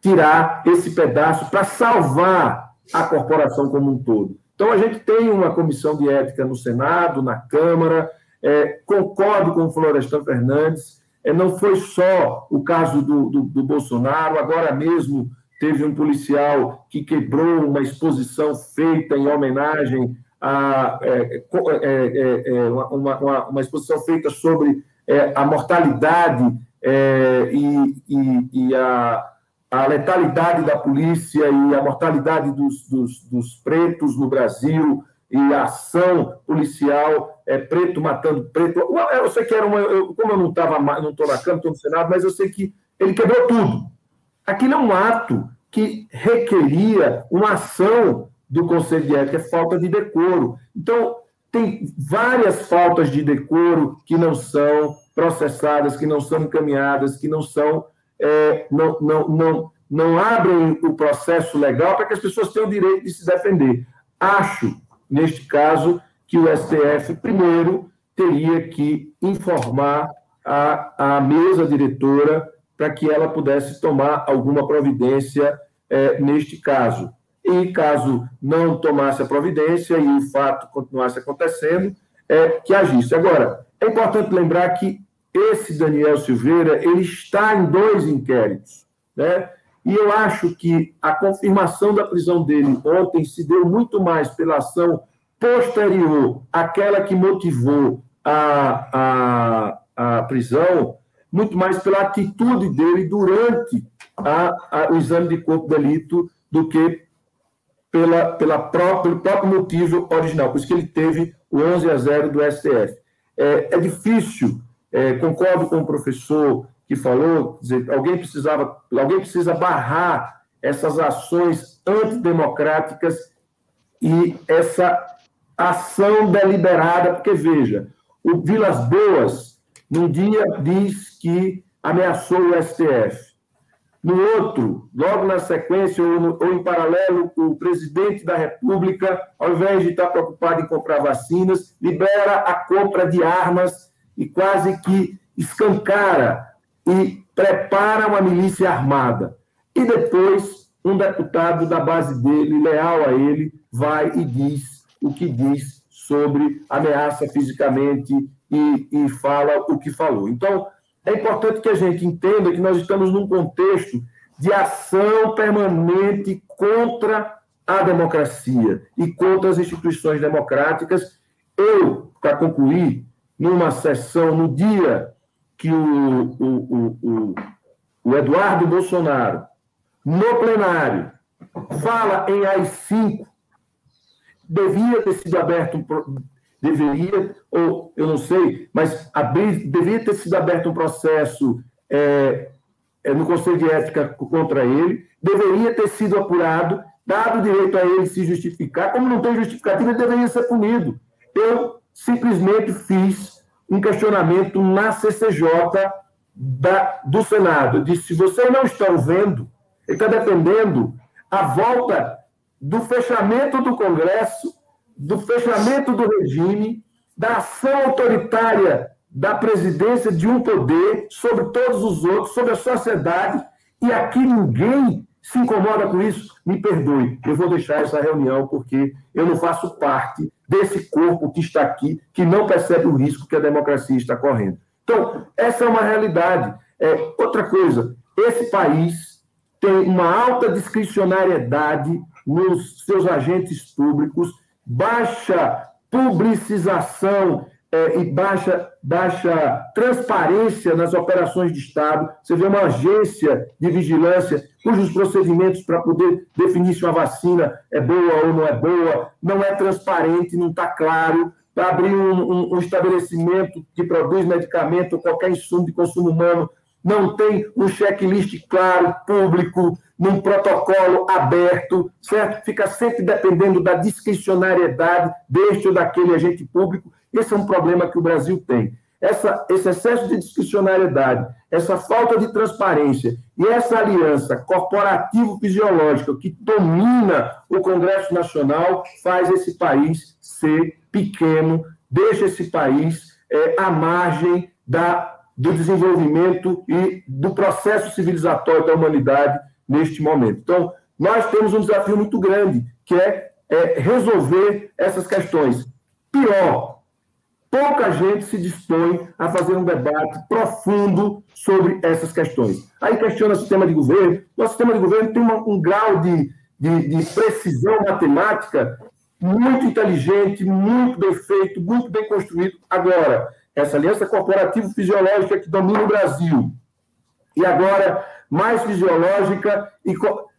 tirar esse pedaço para salvar a corporação como um todo. Então, a gente tem uma comissão de ética no Senado, na Câmara, é, concordo com o Florestan Fernandes, não foi só o caso do, do, do Bolsonaro, agora mesmo teve um policial que quebrou uma exposição feita em homenagem a é, é, é, é uma, uma, uma, exposição feita sobre é, a mortalidade e, e, e a, a, letalidade da polícia e a mortalidade dos, dos, dos, pretos no Brasil e a ação policial é, preto matando preto. Eu sei que era uma. Eu, como eu não estava não estou na Câmara, estou no Senado, mas eu sei que ele quebrou tudo. Aquilo é um ato que requeria uma ação do Conselho de Ética, é falta de decoro. Então, tem várias faltas de decoro que não são processadas, que não são encaminhadas, que não são. É, não, não, não, não abrem o processo legal para que as pessoas tenham o direito de se defender. Acho, neste caso, que o STF, primeiro, teria que informar a, a mesa diretora para que ela pudesse tomar alguma providência é, neste caso. E caso não tomasse a providência e o fato continuasse acontecendo, é, que agisse. Agora, é importante lembrar que esse Daniel Silveira ele está em dois inquéritos, né? E eu acho que a confirmação da prisão dele ontem se deu muito mais pela ação posterior àquela que motivou a, a, a prisão muito mais pela atitude dele durante a, a, o exame de corpo de delito do que pela, pela própria, pelo próprio motivo original. Por isso que ele teve o 11 a 0 do STF. É, é difícil, é, concordo com o professor que falou, dizer, alguém precisava, alguém precisa barrar essas ações antidemocráticas e essa ação deliberada, porque veja, o Vilas Boas num dia diz que ameaçou o STF. No outro, logo na sequência, ou, no, ou, em paralelo, o presidente da República, ao invés de estar preocupado em comprar vacinas, libera a compra de armas e quase que escancara e prepara uma milícia armada. E depois, um deputado da base dele, leal a ele, vai e diz o que diz sobre ameaça fisicamente e, e fala o que falou. Então, é importante que a gente entenda que nós estamos num contexto de ação permanente contra a democracia e contra as instituições democráticas. Eu, para concluir, numa sessão, no dia que o, o, o, o Eduardo Bolsonaro, no plenário, fala em AI-5, devia ter sido aberto deveria, ou eu não sei, mas abrir, deveria ter sido aberto um processo é, é, no Conselho de Ética contra ele, deveria ter sido apurado, dado o direito a ele se justificar. Como não tem justificativa, ele deveria ser punido. Eu simplesmente fiz um questionamento na CCJ da, do Senado. Disse: se vocês não estão vendo, ele está defendendo a volta do fechamento do Congresso do fechamento do regime, da ação autoritária da presidência de um poder sobre todos os outros, sobre a sociedade, e aqui ninguém se incomoda com isso, me perdoe, eu vou deixar essa reunião porque eu não faço parte desse corpo que está aqui, que não percebe o risco que a democracia está correndo. Então, essa é uma realidade. É, outra coisa, esse país tem uma alta discricionariedade nos seus agentes públicos, baixa publicização é, e baixa, baixa transparência nas operações de Estado. Você vê uma agência de vigilância cujos procedimentos para poder definir se uma vacina é boa ou não é boa não é transparente, não está claro. para abrir um, um, um, estabelecimento que produz medicamento ou qualquer insumo de consumo humano, não tem um checklist claro, público, num protocolo aberto, certo? Fica sempre dependendo da discricionariedade deste ou daquele agente público. Esse é um problema que o Brasil tem. Essa, esse excesso de discricionariedade, essa falta de transparência e essa aliança corporativo-fisiológica que domina o Congresso Nacional faz esse país ser pequeno, deixa esse país é, à margem da, do desenvolvimento e do processo civilizatório da humanidade neste momento. Então, nós temos um desafio muito grande, que é, é resolver essas questões. Pior, pouca gente se dispõe a fazer um debate profundo sobre essas questões. Aí questiona o sistema de governo. Nosso sistema de governo tem uma, um grau de, de, de, precisão matemática muito inteligente, muito bem feito, muito bem construído. Agora, essa aliança corporativo-fisiológica que domina o Brasil, e agora mais fisiológica, e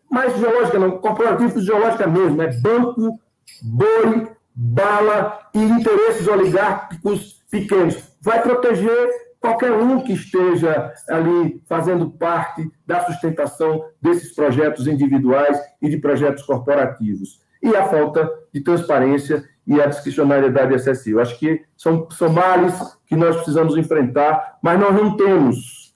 mais fisiológica não, corporativo-fisiológica mesmo, é banco, boi, bala e interesses oligárquicos pequenos. Vai proteger qualquer um que esteja ali fazendo parte da sustentação desses projetos individuais e de projetos corporativos e a falta de transparência e a discricionariedade excessiva. Acho que são, são males que nós precisamos enfrentar, mas nós não temos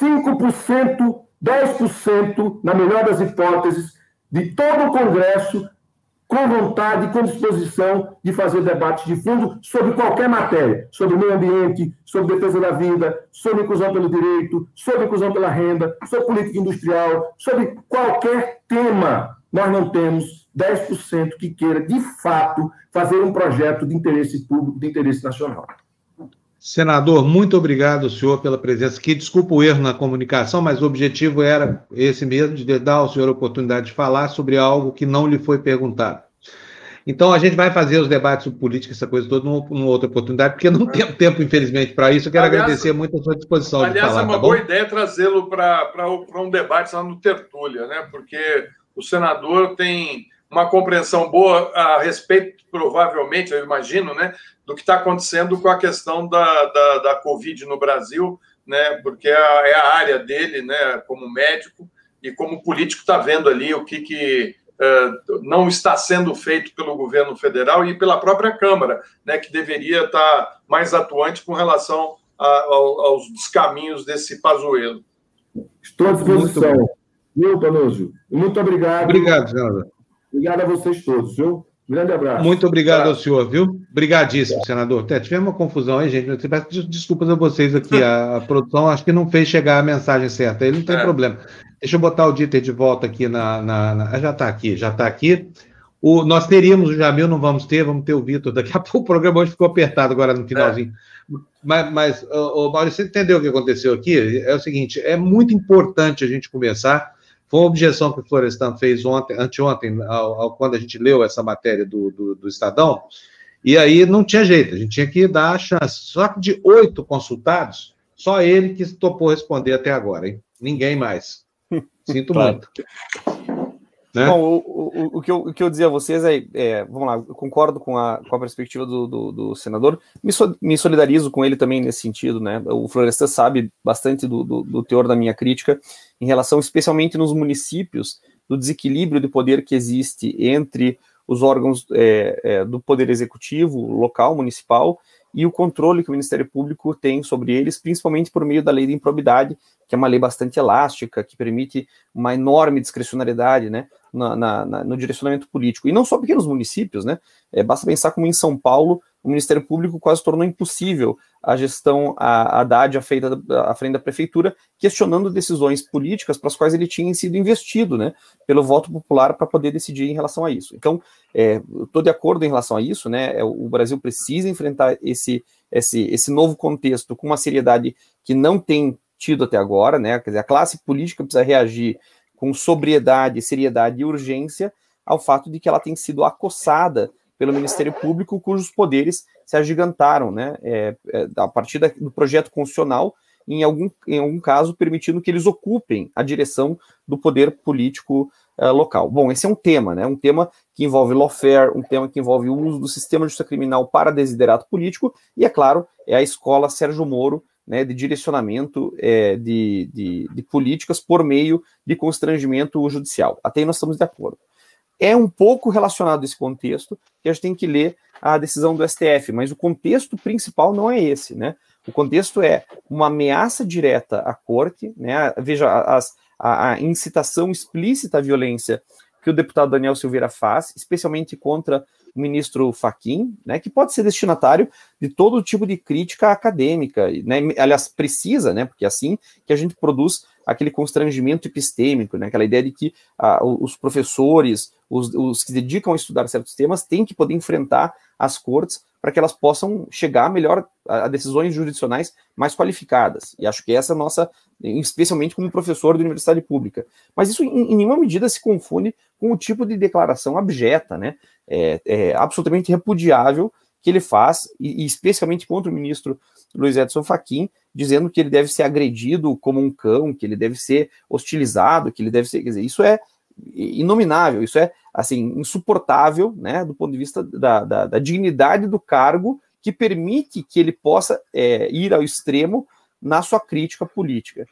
5%, 10%, na melhor das hipóteses, de todo o Congresso com vontade, com disposição de fazer debates de fundo sobre qualquer matéria, sobre meio ambiente, sobre defesa da vida, sobre inclusão pelo direito, sobre inclusão pela renda, sobre política industrial, sobre qualquer tema. Nós não temos 10% que queira, de fato, fazer um projeto de interesse público, de interesse nacional. Senador, muito obrigado, senhor, pela presença aqui. Desculpa o erro na comunicação, mas o objetivo era esse mesmo, de dar ao senhor a oportunidade de falar sobre algo que não lhe foi perguntado. Então, a gente vai fazer os debates sobre política, essa coisa toda, numa, numa outra oportunidade, porque não temos tempo, infelizmente, para isso. Eu quero aliás, agradecer muito a sua disposição aliás, de falar. É uma tá boa bom? ideia trazê-lo para um debate lá no Tertúlia, né? porque o senador tem uma compreensão boa a respeito, provavelmente, eu imagino, né, do que está acontecendo com a questão da, da, da, Covid no Brasil, né, porque é a, é a área dele, né, como médico e como político, está vendo ali o que, que uh, não está sendo feito pelo governo federal e pela própria Câmara, né, que deveria estar tá mais atuante com relação a, ao, aos descaminhos desse Pazuello. Estou à disposição. Muito, Muito obrigado. Obrigado, senador. Obrigado a vocês todos, viu? Grande abraço. Muito obrigado tá. ao senhor, viu? Obrigadíssimo, senador. Até tivemos uma confusão aí, gente. peço desculpas a vocês aqui. A, a, produção acho que não fez chegar a mensagem certa. Aí não tem é. problema. Deixa eu botar o Dieter de volta aqui na. na, na já está aqui, já está aqui. O, nós teríamos o Jamil, não vamos ter, vamos ter o Vitor. Daqui a pouco o programa hoje ficou apertado agora no finalzinho. É. Mas, mas o, o Maurício, você entendeu o que aconteceu aqui? É o seguinte: é muito importante a gente começar foi uma objeção que o Florestan fez ontem, anteontem, ao, ao, quando a gente leu essa matéria do, do, do, Estadão, e aí não tinha jeito, a gente tinha que dar a chance. Só que de oito consultados, só ele que topou responder até agora, hein? Ninguém mais. Sinto muito. Né? Bom, o, o, o, que eu, o que eu dizia a vocês é, é vamos lá, eu concordo com a, com a perspectiva do, do, do senador, me, so, me, solidarizo com ele também nesse sentido, né? O Florestan sabe bastante do, do, do, teor da minha crítica em relação, especialmente nos municípios, do desequilíbrio de poder que existe entre os órgãos é, é, do poder executivo, local, municipal, e o controle que o Ministério Público tem sobre eles, principalmente por meio da lei de improbidade, que é uma lei bastante elástica, que permite uma enorme discricionariedade né, na, na, no direcionamento político. E não só pequenos municípios, né? É, basta pensar como em São Paulo o Ministério Público quase tornou impossível a gestão a Haddad à frente, da, à frente da prefeitura, questionando decisões políticas para as quais ele tinha sido investido, né, pelo voto popular para poder decidir em relação a isso. Então, é, estou de acordo em relação a isso, né, é, o Brasil precisa enfrentar esse, esse, esse novo contexto com uma seriedade que não tem tido até agora, né, quer dizer, a classe política precisa reagir com sobriedade, seriedade e urgência ao fato de que ela tem sido acossada pelo Ministério Público, cujos poderes se agigantaram, né, é, é, a partir da, do projeto constitucional, em algum, em algum caso, permitindo que eles ocupem a direção do poder político uh, local. Bom, esse é um tema, né? Um tema que envolve lawfare, um tema que envolve o uso do sistema de justiça criminal para desiderato político, e, é claro, é a escola Sérgio Moro, né, de direcionamento é, de, de, de, políticas por meio de constrangimento judicial. Até aí nós estamos de acordo. É um pouco relacionado esse contexto que a gente tem que ler a decisão do STF, mas o contexto principal não é esse, né? O contexto é uma ameaça direta à corte, né? Veja, as, a, a incitação explícita à violência que o deputado Daniel Silveira faz, especialmente contra ministro Faquim, né, que pode ser destinatário de todo tipo de crítica acadêmica, né, aliás, precisa, né, porque é assim que a gente produz aquele constrangimento epistêmico, né, aquela ideia de que ah, os professores, os, os que dedicam a estudar certos temas, têm que poder enfrentar as cortes para que elas possam chegar melhor a, a, decisões jurisdicionais mais qualificadas. E acho que essa é a nossa, especialmente como professor de universidade pública. Mas isso em, em nenhuma medida se confunde com o tipo de declaração abjeta, né? É, é absolutamente repudiável que ele faz, e, e, especialmente contra o ministro Luiz Edson Fachin, dizendo que ele deve ser agredido como um cão, que ele deve ser hostilizado, que ele deve ser. Quer dizer, isso é inominável, isso é assim insuportável, né, do ponto de vista da, da, da dignidade do cargo que permite que ele possa é, ir ao extremo na sua crítica política.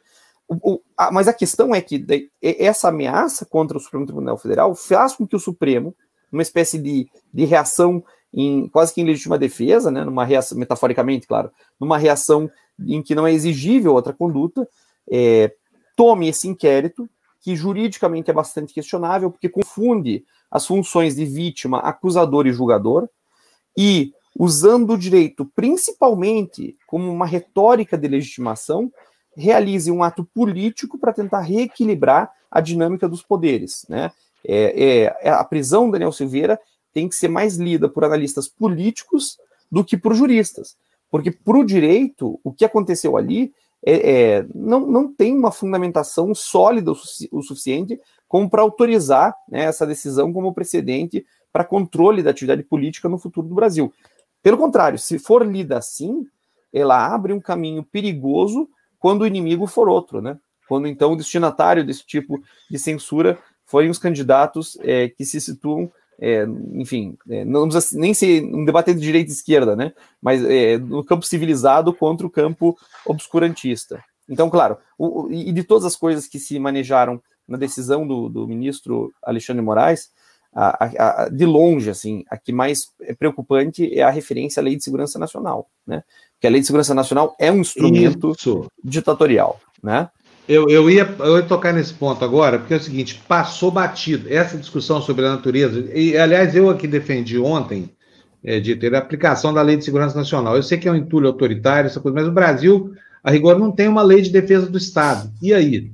O, o, a, mas a questão é que essa ameaça contra o Supremo Tribunal Federal faz com que o Supremo, uma espécie de, de reação em quase que em legítima defesa, né, numa reação, metaforicamente, claro, numa reação em que não é exigível outra conduta, é, tome esse inquérito, que juridicamente é bastante questionável, porque confunde as funções de vítima, acusador e julgador, e usando o direito principalmente como uma retórica de legitimação, realize um ato político para tentar reequilibrar a dinâmica dos poderes. Né? É, é, é, a prisão do Daniel Silveira tem que ser mais lida por analistas políticos do que por juristas. Porque para o direito, o que aconteceu ali é, é, não, não tem uma fundamentação sólida o, su o suficiente como para autorizar né, essa decisão como precedente para controle da atividade política no futuro do Brasil. Pelo contrário, se for lida assim, ela abre um caminho perigoso quando o inimigo for outro, né? Quando então o destinatário desse tipo de censura forem os candidatos é, que se situam é, enfim, é, não precisa nem ser um debate de direita e esquerda, né? Mas é, no campo civilizado contra o campo obscurantista. Então, claro, o, o, e de todas as coisas que se manejaram na decisão do, do ministro Alexandre Moraes, a, a, a, de longe, assim, a que mais é preocupante é a referência à Lei de Segurança Nacional, né? Porque a Lei de Segurança Nacional é um instrumento Isso. ditatorial, né? Eu, eu, ia, eu ia tocar nesse ponto agora, porque é o seguinte, passou batido. Essa discussão sobre a natureza, e aliás, eu aqui defendi ontem, é, de ter a aplicação da Lei de Segurança Nacional. Eu sei que é um entulho autoritário, essa coisa, mas o Brasil, a rigor, não tem uma lei de defesa do Estado. E aí?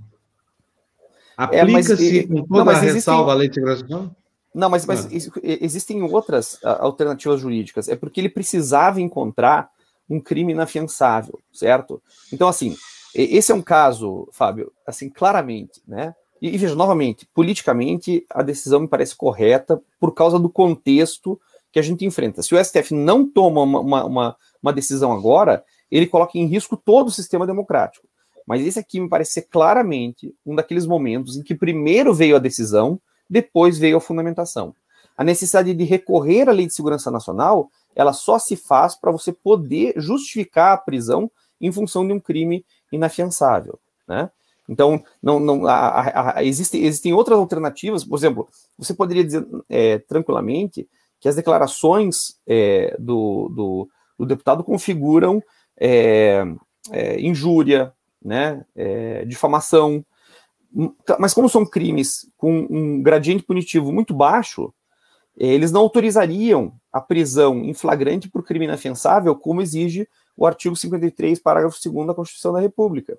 Aplica-se é, com toda não, a ressalva a Lei de Segurança Nacional? Não, mas, mas ah. existem outras alternativas jurídicas. É porque ele precisava encontrar um crime inafiançável, certo? Então, assim, esse é um caso, Fábio, assim, claramente, né? E, e, veja, novamente, politicamente, a decisão me parece correta por causa do contexto que a gente enfrenta. Se o STF não toma uma, uma, uma decisão agora, ele coloca em risco todo o sistema democrático. Mas esse aqui me parece ser claramente um daqueles momentos em que primeiro veio a decisão, depois veio a fundamentação. A necessidade de recorrer à Lei de Segurança Nacional, ela só se faz para você poder justificar a prisão em função de um crime inafiançável, né? Então, não, não, a, a, a, existe, existem outras alternativas, por exemplo, você poderia dizer é, tranquilamente que as declarações é, do, do, do, deputado configuram é, é injúria, né, é, difamação, mas como são crimes com um gradiente punitivo muito baixo, eles não autorizariam a prisão em flagrante por crime inafiançável, como exige o artigo 53, parágrafo 2 da Constituição da República.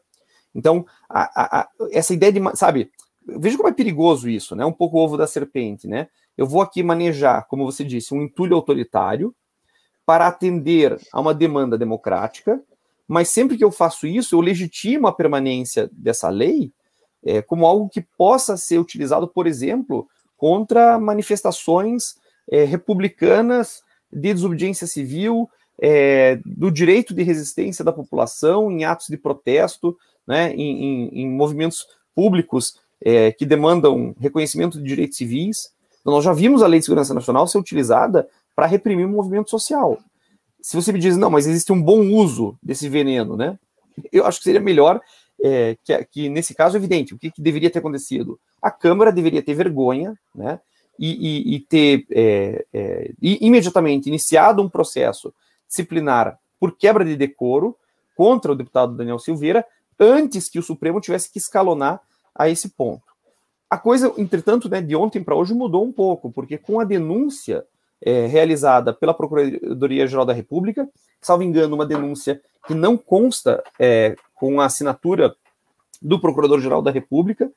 Então, a, a, essa ideia de, sabe, veja como é perigoso isso, né? Um pouco o ovo da serpente, né? Eu vou aqui manejar, como você disse, um entulho autoritário para atender a uma demanda democrática, mas sempre que eu faço isso, eu legitimo a permanência dessa lei é, como algo que possa ser utilizado, por exemplo, contra manifestações é, republicanas de desobediência civil, é, do direito de resistência da população em atos de protesto, né, em, em, em movimentos públicos é, que demandam reconhecimento de direitos civis. Então, nós já vimos a Lei de Segurança Nacional ser utilizada para reprimir o movimento social. Se você me diz, não, mas existe um bom uso desse veneno, né? Eu acho que seria melhor é, que, que, nesse caso, é evidente, o que, que, deveria ter acontecido? A Câmara deveria ter vergonha, né? E, e, e ter é, é, imediatamente iniciado um processo disciplinar por quebra de decoro contra o deputado Daniel Silveira, antes que o Supremo tivesse que escalonar a esse ponto. A coisa, entretanto, né, de ontem para hoje mudou um pouco, porque com a denúncia é, realizada pela Procuradoria-Geral da República, salvo engano, uma denúncia que não consta é, com a assinatura do Procurador-Geral da República,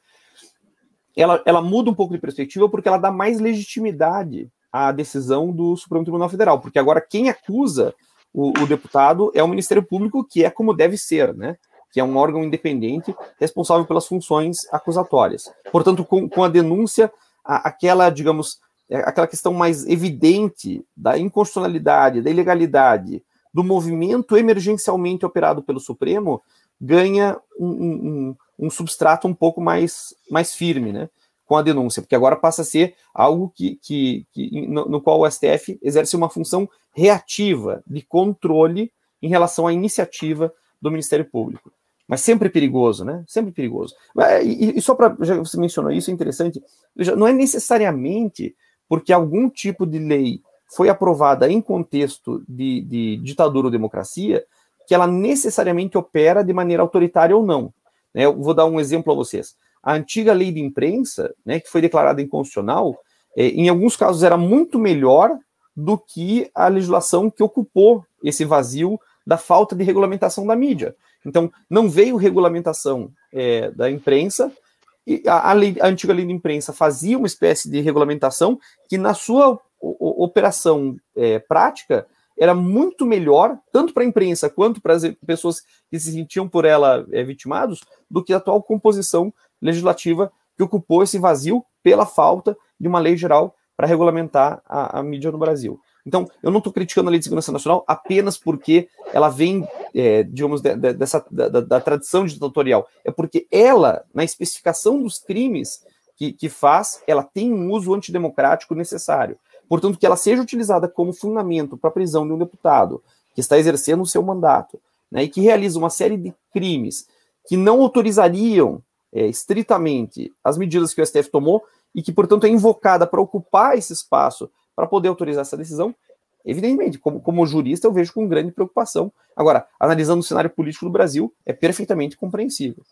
ela, ela muda um pouco de perspectiva porque ela dá mais legitimidade à decisão do Supremo Tribunal Federal, porque agora quem acusa o, o deputado é o Ministério Público, que é como deve ser, né? que é um órgão independente responsável pelas funções acusatórias. Portanto, com, com a denúncia, a, aquela, digamos, é, aquela questão mais evidente da inconstitucionalidade, da ilegalidade, do movimento emergencialmente operado pelo Supremo, ganha um, um, um substrato um pouco mais, mais firme, né? Com a denúncia, porque agora passa a ser algo que, que, que no, no qual o STF exerce uma função reativa de controle em relação à iniciativa do Ministério Público. Mas sempre perigoso, né? Sempre perigoso. E, e só para, já você mencionou isso, é interessante, não é necessariamente porque algum tipo de lei foi aprovada em contexto de, de ditadura ou democracia que ela necessariamente opera de maneira autoritária ou não. Né? Eu vou dar um exemplo a vocês. A antiga lei de imprensa, né, que foi declarada inconstitucional, é, em alguns casos era muito melhor do que a legislação que ocupou esse vazio da falta de regulamentação da mídia. Então, não veio regulamentação é, da imprensa, e a, a, lei, a, antiga lei de imprensa fazia uma espécie de regulamentação que, na sua o, operação é, prática, era muito melhor, tanto para a imprensa quanto para as pessoas que se sentiam por ela é, vitimados, do que a atual composição legislativa que ocupou esse vazio pela falta de uma lei geral para regulamentar a, a mídia no Brasil. Então, eu não estou criticando a Lei de Segurança Nacional apenas porque ela vem, é, digamos, de, de, dessa, da, da, tradição ditatorial. É porque ela, na especificação dos crimes que, que faz, ela tem um uso antidemocrático necessário. Portanto, que ela seja utilizada como fundamento para a prisão de um deputado que está exercendo o seu mandato né, e que realiza uma série de crimes que não autorizariam é, estritamente as medidas que o STF tomou e que, portanto, é invocada para ocupar esse espaço para poder autorizar essa decisão. Evidentemente, como, como jurista, eu vejo com grande preocupação. Agora, analisando o cenário político do Brasil, é perfeitamente compreensível.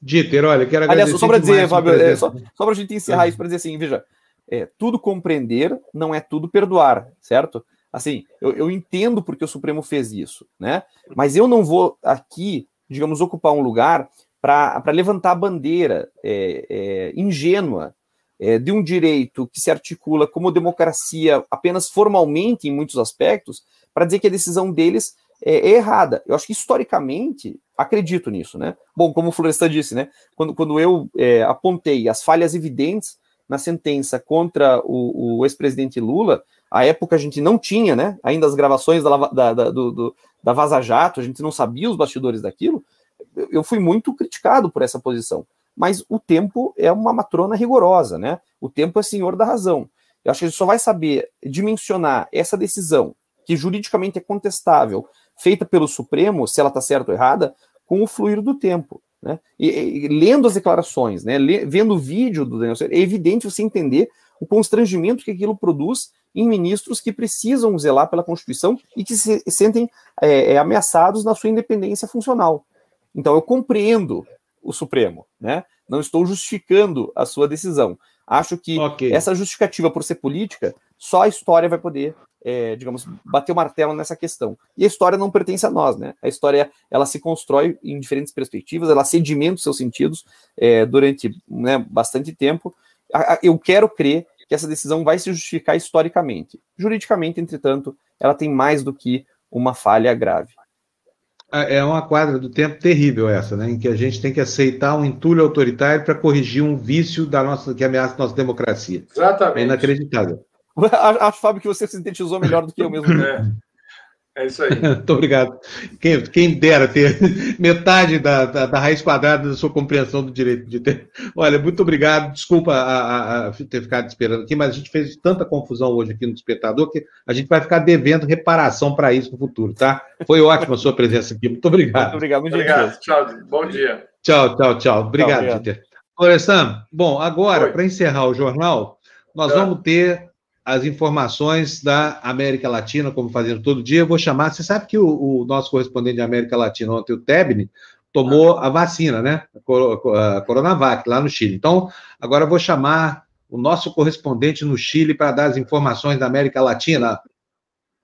Dieter, olha, quero agradecer. Aliás, só para dizer, Fábio, é, só, só para a gente encerrar isso, para dizer assim, veja, é, tudo compreender não é tudo perdoar, certo? Assim, eu, eu entendo porque o Supremo fez isso, né? Mas eu não vou aqui, digamos, ocupar um lugar para levantar a bandeira é, é, ingênua é, de um direito que se articula como democracia apenas formalmente em muitos aspectos, para dizer que a decisão deles é, é, errada. Eu acho que historicamente acredito nisso, né? Bom, como o Florestan disse, né? Quando, quando eu é, apontei as falhas evidentes na sentença contra o, o ex-presidente Lula, à época a gente não tinha, né? Ainda as gravações da, da, da, do, da Vaza Jato, a gente não sabia os bastidores daquilo. Eu fui muito criticado por essa posição mas o tempo é uma matrona rigorosa, né? O tempo é senhor da razão. Eu acho que a gente só vai saber dimensionar essa decisão, que juridicamente é contestável, feita pelo Supremo, se ela está certa ou errada, com o fluir do tempo. Né? E, e, lendo as declarações, né, vendo o vídeo do Daniel é evidente você entender o constrangimento que aquilo produz em ministros que precisam zelar pela Constituição e que se sentem é, é, ameaçados na sua independência funcional. Então, eu compreendo o Supremo, né? Não estou justificando a sua decisão. Acho que okay. essa justificativa por ser política, só a história vai poder, é, digamos, bater o martelo nessa questão. E a história não pertence a nós, né? A história ela se constrói em diferentes perspectivas, ela sedimenta os seus sentidos é, durante né, bastante tempo. Eu quero crer que essa decisão vai se justificar historicamente. Juridicamente, entretanto, ela tem mais do que uma falha grave. É, é uma quadra do tempo terrível essa, né? Em que a gente tem que aceitar um entulho autoritário para corrigir um vício da nossa que ameaça a nossa democracia. Exatamente. É inacreditável. Acho, Fábio, que você sintetizou melhor do que eu mesmo. É. É isso aí. Muito obrigado. Quem, quem dera ter metade da, da, da, raiz quadrada da sua compreensão do direito de ter. Olha, muito obrigado. Desculpa a, a, a, ter ficado esperando aqui, mas a gente fez tanta confusão hoje aqui no Despertador que a gente vai ficar devendo reparação para isso no futuro, tá? Foi ótima a sua presença aqui. Muito obrigado. Muito obrigado. Muito obrigado. Tchau. Bom dia. Tchau, tchau, tchau. Obrigado, Dieter. Florestan, bom, agora, para encerrar o jornal, nós vamos ter as informações da América Latina, como fazendo todo dia. Eu vou chamar. Você sabe que o, o nosso correspondente de América Latina, ontem, o Tebni, tomou a vacina, né? A Coronavac, lá no Chile. Então, agora eu vou chamar o nosso correspondente no Chile para dar as informações da América Latina.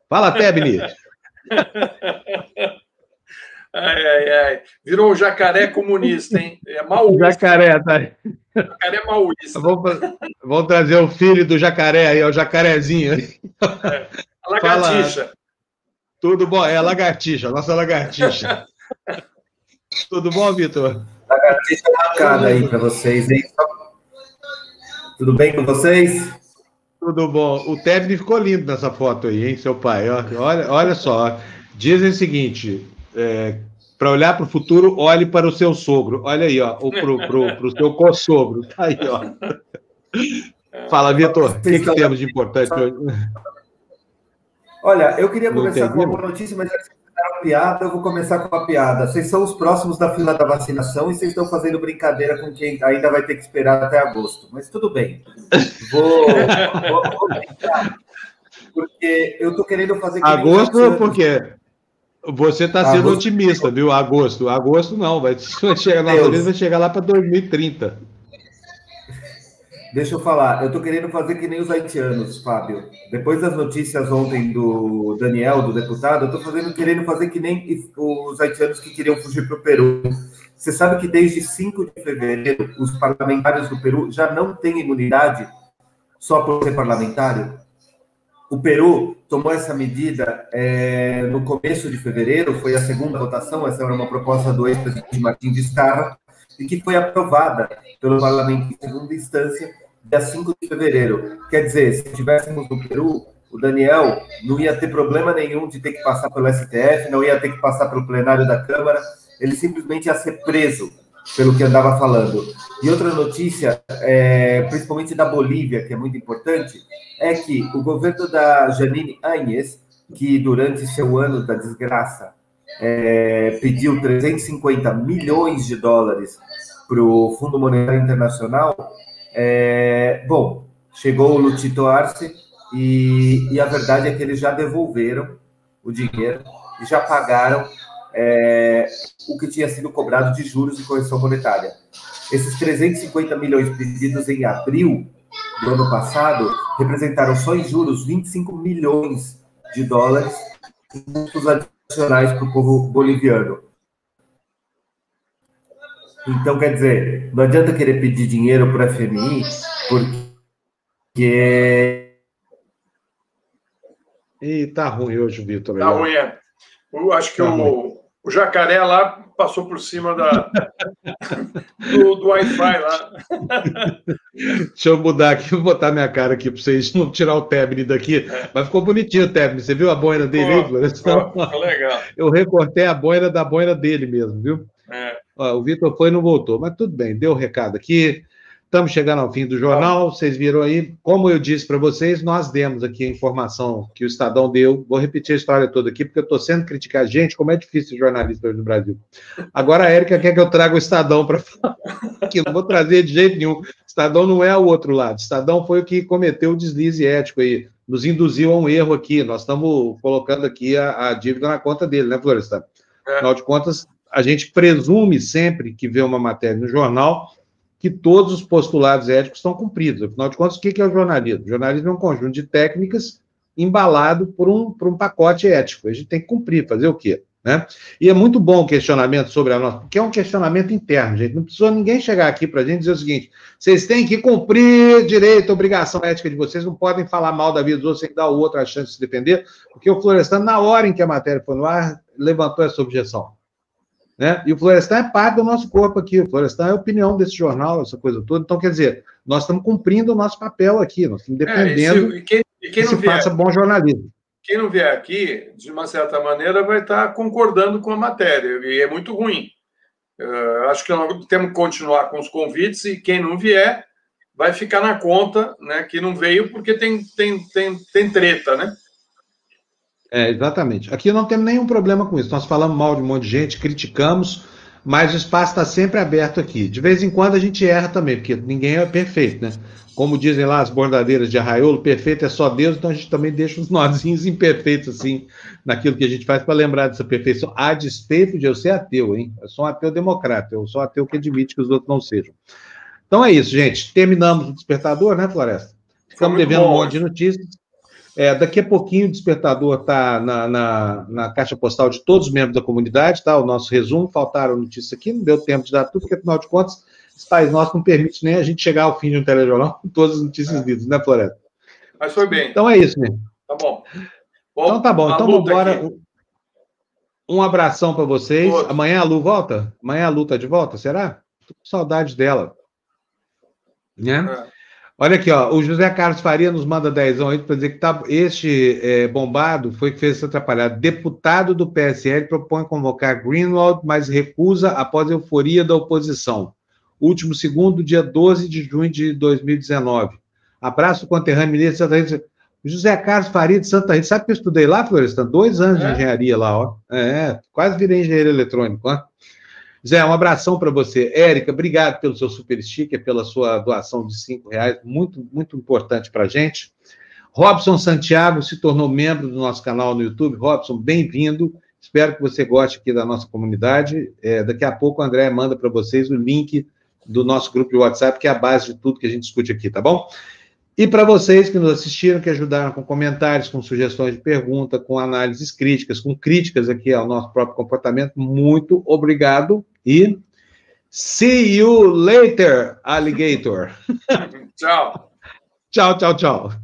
Fala, Tebni! Ai, ai, ai. Virou um jacaré comunista, hein? É maoísta. Jacaré, tá. Jacaré maoísta. Vamos, vamos trazer o filho do jacaré aí, é o jacarezinho. É. A lagartixa. Fala. Tudo bom? É a lagartixa, a nossa lagartixa. Tudo bom, Vitor? Lagartixa marcada aí para vocês, hein? Tudo bem com vocês? Tudo bom. O Tebni ficou lindo nessa foto aí, hein, seu pai? Olha, olha só. Dizem o seguinte: é, para olhar para o futuro, olhe para o seu sogro. Olha aí, ó, ou para o seu co-sogro. Tá aí, ó. Fala, Vitor, o que, que temos de importante hoje? Olha, eu queria começar com uma notícia, mas antes de uma piada, eu vou começar com uma piada. Vocês são os próximos da fila da vacinação e vocês estão fazendo brincadeira com quem ainda vai ter que esperar até agosto. Mas tudo bem. Vou, vou, vou porque eu estou querendo fazer. Agosto, por quê? Você está sendo agosto. otimista, viu? Agosto. Agosto não, vai, chegar, na vai chegar lá para 2030. Deixa eu falar, eu estou querendo fazer que nem os haitianos, Fábio. Depois das notícias ontem do Daniel, do deputado, eu estou fazendo, querendo fazer que nem os haitianos que queriam fugir para o Peru. Você sabe que desde 5 de fevereiro, os parlamentares do Peru já não têm imunidade só por ser parlamentário? O Peru tomou essa medida é, no começo de fevereiro, foi a segunda votação, essa era uma proposta do ex-presidente Martim Vizcarra, e que foi aprovada pelo parlamento em segunda instância, dia 5 de fevereiro. Quer dizer, se tivéssemos no Peru, o Daniel não ia ter problema nenhum de ter que passar pelo STF, não ia ter que passar pelo plenário da Câmara, ele simplesmente ia ser preso pelo que andava falando. E outra notícia, é, principalmente da Bolívia, que é muito importante, é que o governo da Janine Áñez, que durante seu ano da desgraça é, pediu 350 milhões de dólares para o Fundo Monetário Internacional, é, bom, chegou o Lutito Arce e, e a verdade é que eles já devolveram o dinheiro e já pagaram é, o que tinha sido cobrado de juros e correção monetária. Esses 350 milhões pedidos em abril do ano passado representaram só em juros 25 milhões de dólares custos adicionais para o povo boliviano. Então, quer dizer, não adianta querer pedir dinheiro para a FMI, porque. E tá ruim hoje, Vitor. Tá ruim, é. Eu acho que tá o, o jacaré lá passou por cima da, do, do Wi-Fi lá. Deixa eu mudar aqui, vou botar minha cara aqui para vocês não tirar o Tebni daqui. É. Mas ficou bonitinho o Tebni. Você viu a boina dele aí, Floresta? legal. Eu recortei a boina da boina dele mesmo, viu? É. Ó, o Vitor foi e não voltou, mas tudo bem, deu o recado aqui. Estamos chegando ao fim do jornal, vocês viram aí. Como eu disse para vocês, nós demos aqui a informação que o Estadão deu. Vou repetir a história toda aqui, porque eu estou sendo criticado. Gente, como é difícil jornalista hoje no Brasil. Agora a Érica quer que eu traga o Estadão para falar aqui. Não vou trazer de jeito nenhum. O Estadão não é o outro lado. O Estadão foi o que cometeu o deslize ético aí. Nos induziu a um erro aqui. Nós estamos colocando aqui a, a dívida na conta dele, né, Florestan? É. Afinal de contas, a gente presume sempre que vê uma matéria no jornal que todos os postulados éticos estão cumpridos. Afinal de contas, o que é o jornalismo? O jornalismo é um conjunto de técnicas embalado por um, por um pacote ético. A gente tem que cumprir, fazer o quê? Né? E é muito bom o questionamento sobre a nossa, porque é um questionamento interno, gente. Não precisou ninguém chegar aqui para a gente dizer o seguinte: vocês têm que cumprir direito, obrigação ética de vocês, não podem falar mal da vida dos outros sem dar o outro a chance de se defender, porque o Florestan, na hora em que a matéria foi no ar, levantou essa objeção. Né? E o Florestan é parte do nosso corpo aqui, o Florestan é a opinião desse jornal, essa coisa toda. Então, quer dizer, nós estamos cumprindo o nosso papel aqui, nós estamos dependendo é, e se, e quem, e quem que se vier, faça bom jornalismo. quem não vier aqui, de uma certa maneira, vai estar concordando com a matéria, e é muito ruim. Uh, acho que nós temos que continuar com os convites e quem não vier vai ficar na conta, né, que não veio porque tem, tem, tem, tem treta, né? É, exatamente. Aqui não temos nenhum problema com isso. Nós falamos mal de um monte de gente, criticamos, mas o espaço está sempre aberto aqui. De vez em quando a gente erra também, porque ninguém é perfeito, né? Como dizem lá as bordadeiras de arraiolo, perfeito é só Deus, então a gente também deixa os nozinhos imperfeitos, assim, naquilo que a gente faz para lembrar dessa perfeição, a despeito de eu ser ateu, hein? Eu sou um ateu democrata, eu sou um ateu que admite que os outros não sejam. Então é isso, gente. Terminamos o despertador, né, Floresta? Estamos devendo bom, um monte de notícias. É, daqui a pouquinho o despertador está na, na, na, caixa postal de todos os membros da comunidade, tá? O nosso resumo, faltaram notícias aqui, não deu tempo de dar tudo, porque afinal de contas, os pais nossos não permite nem a gente chegar ao fim de um telejornal com todas as notícias é. lidas, né, Floresta? Mas foi bem. Então é isso, né? Tá bom. bom então tá bom. Então vamos embora. Um abração para vocês. Todos. Amanhã a Lu volta? Amanhã a Lu tá de volta, será? Tô com saudade dela. Né? É. Olha aqui, ó, o José Carlos Faria nos manda dezão aí para dizer que tá, este é, bombado foi que fez essa atrapalhada. Deputado do PSL propõe convocar Greenwald, mas recusa após a euforia da oposição. Último segundo, dia 12 de junho de 2019. Abraço conterrâneo ministro de Santa Rita. José Carlos Faria de Santa Rita. Sabe que eu estudei lá, Florestan? Dois anos é? de engenharia lá, ó. É, quase virei engenheiro eletrônico, ó. Zé, um abração para você. Érica, obrigado pelo seu super sticker, pela sua doação de cinco reais, muito, muito importante para a gente. Robson Santiago se tornou membro do nosso canal no YouTube. Robson, bem-vindo. Espero que você goste aqui da nossa comunidade. É, daqui a pouco o André manda para vocês o link do nosso grupo de WhatsApp, que é a base de tudo que a gente discute aqui, tá bom? E para vocês que nos assistiram, que ajudaram com comentários, com sugestões de pergunta, com análises críticas, com críticas aqui ao nosso próprio comportamento, muito obrigado e see you later, alligator. tchau. tchau, tchau, tchau.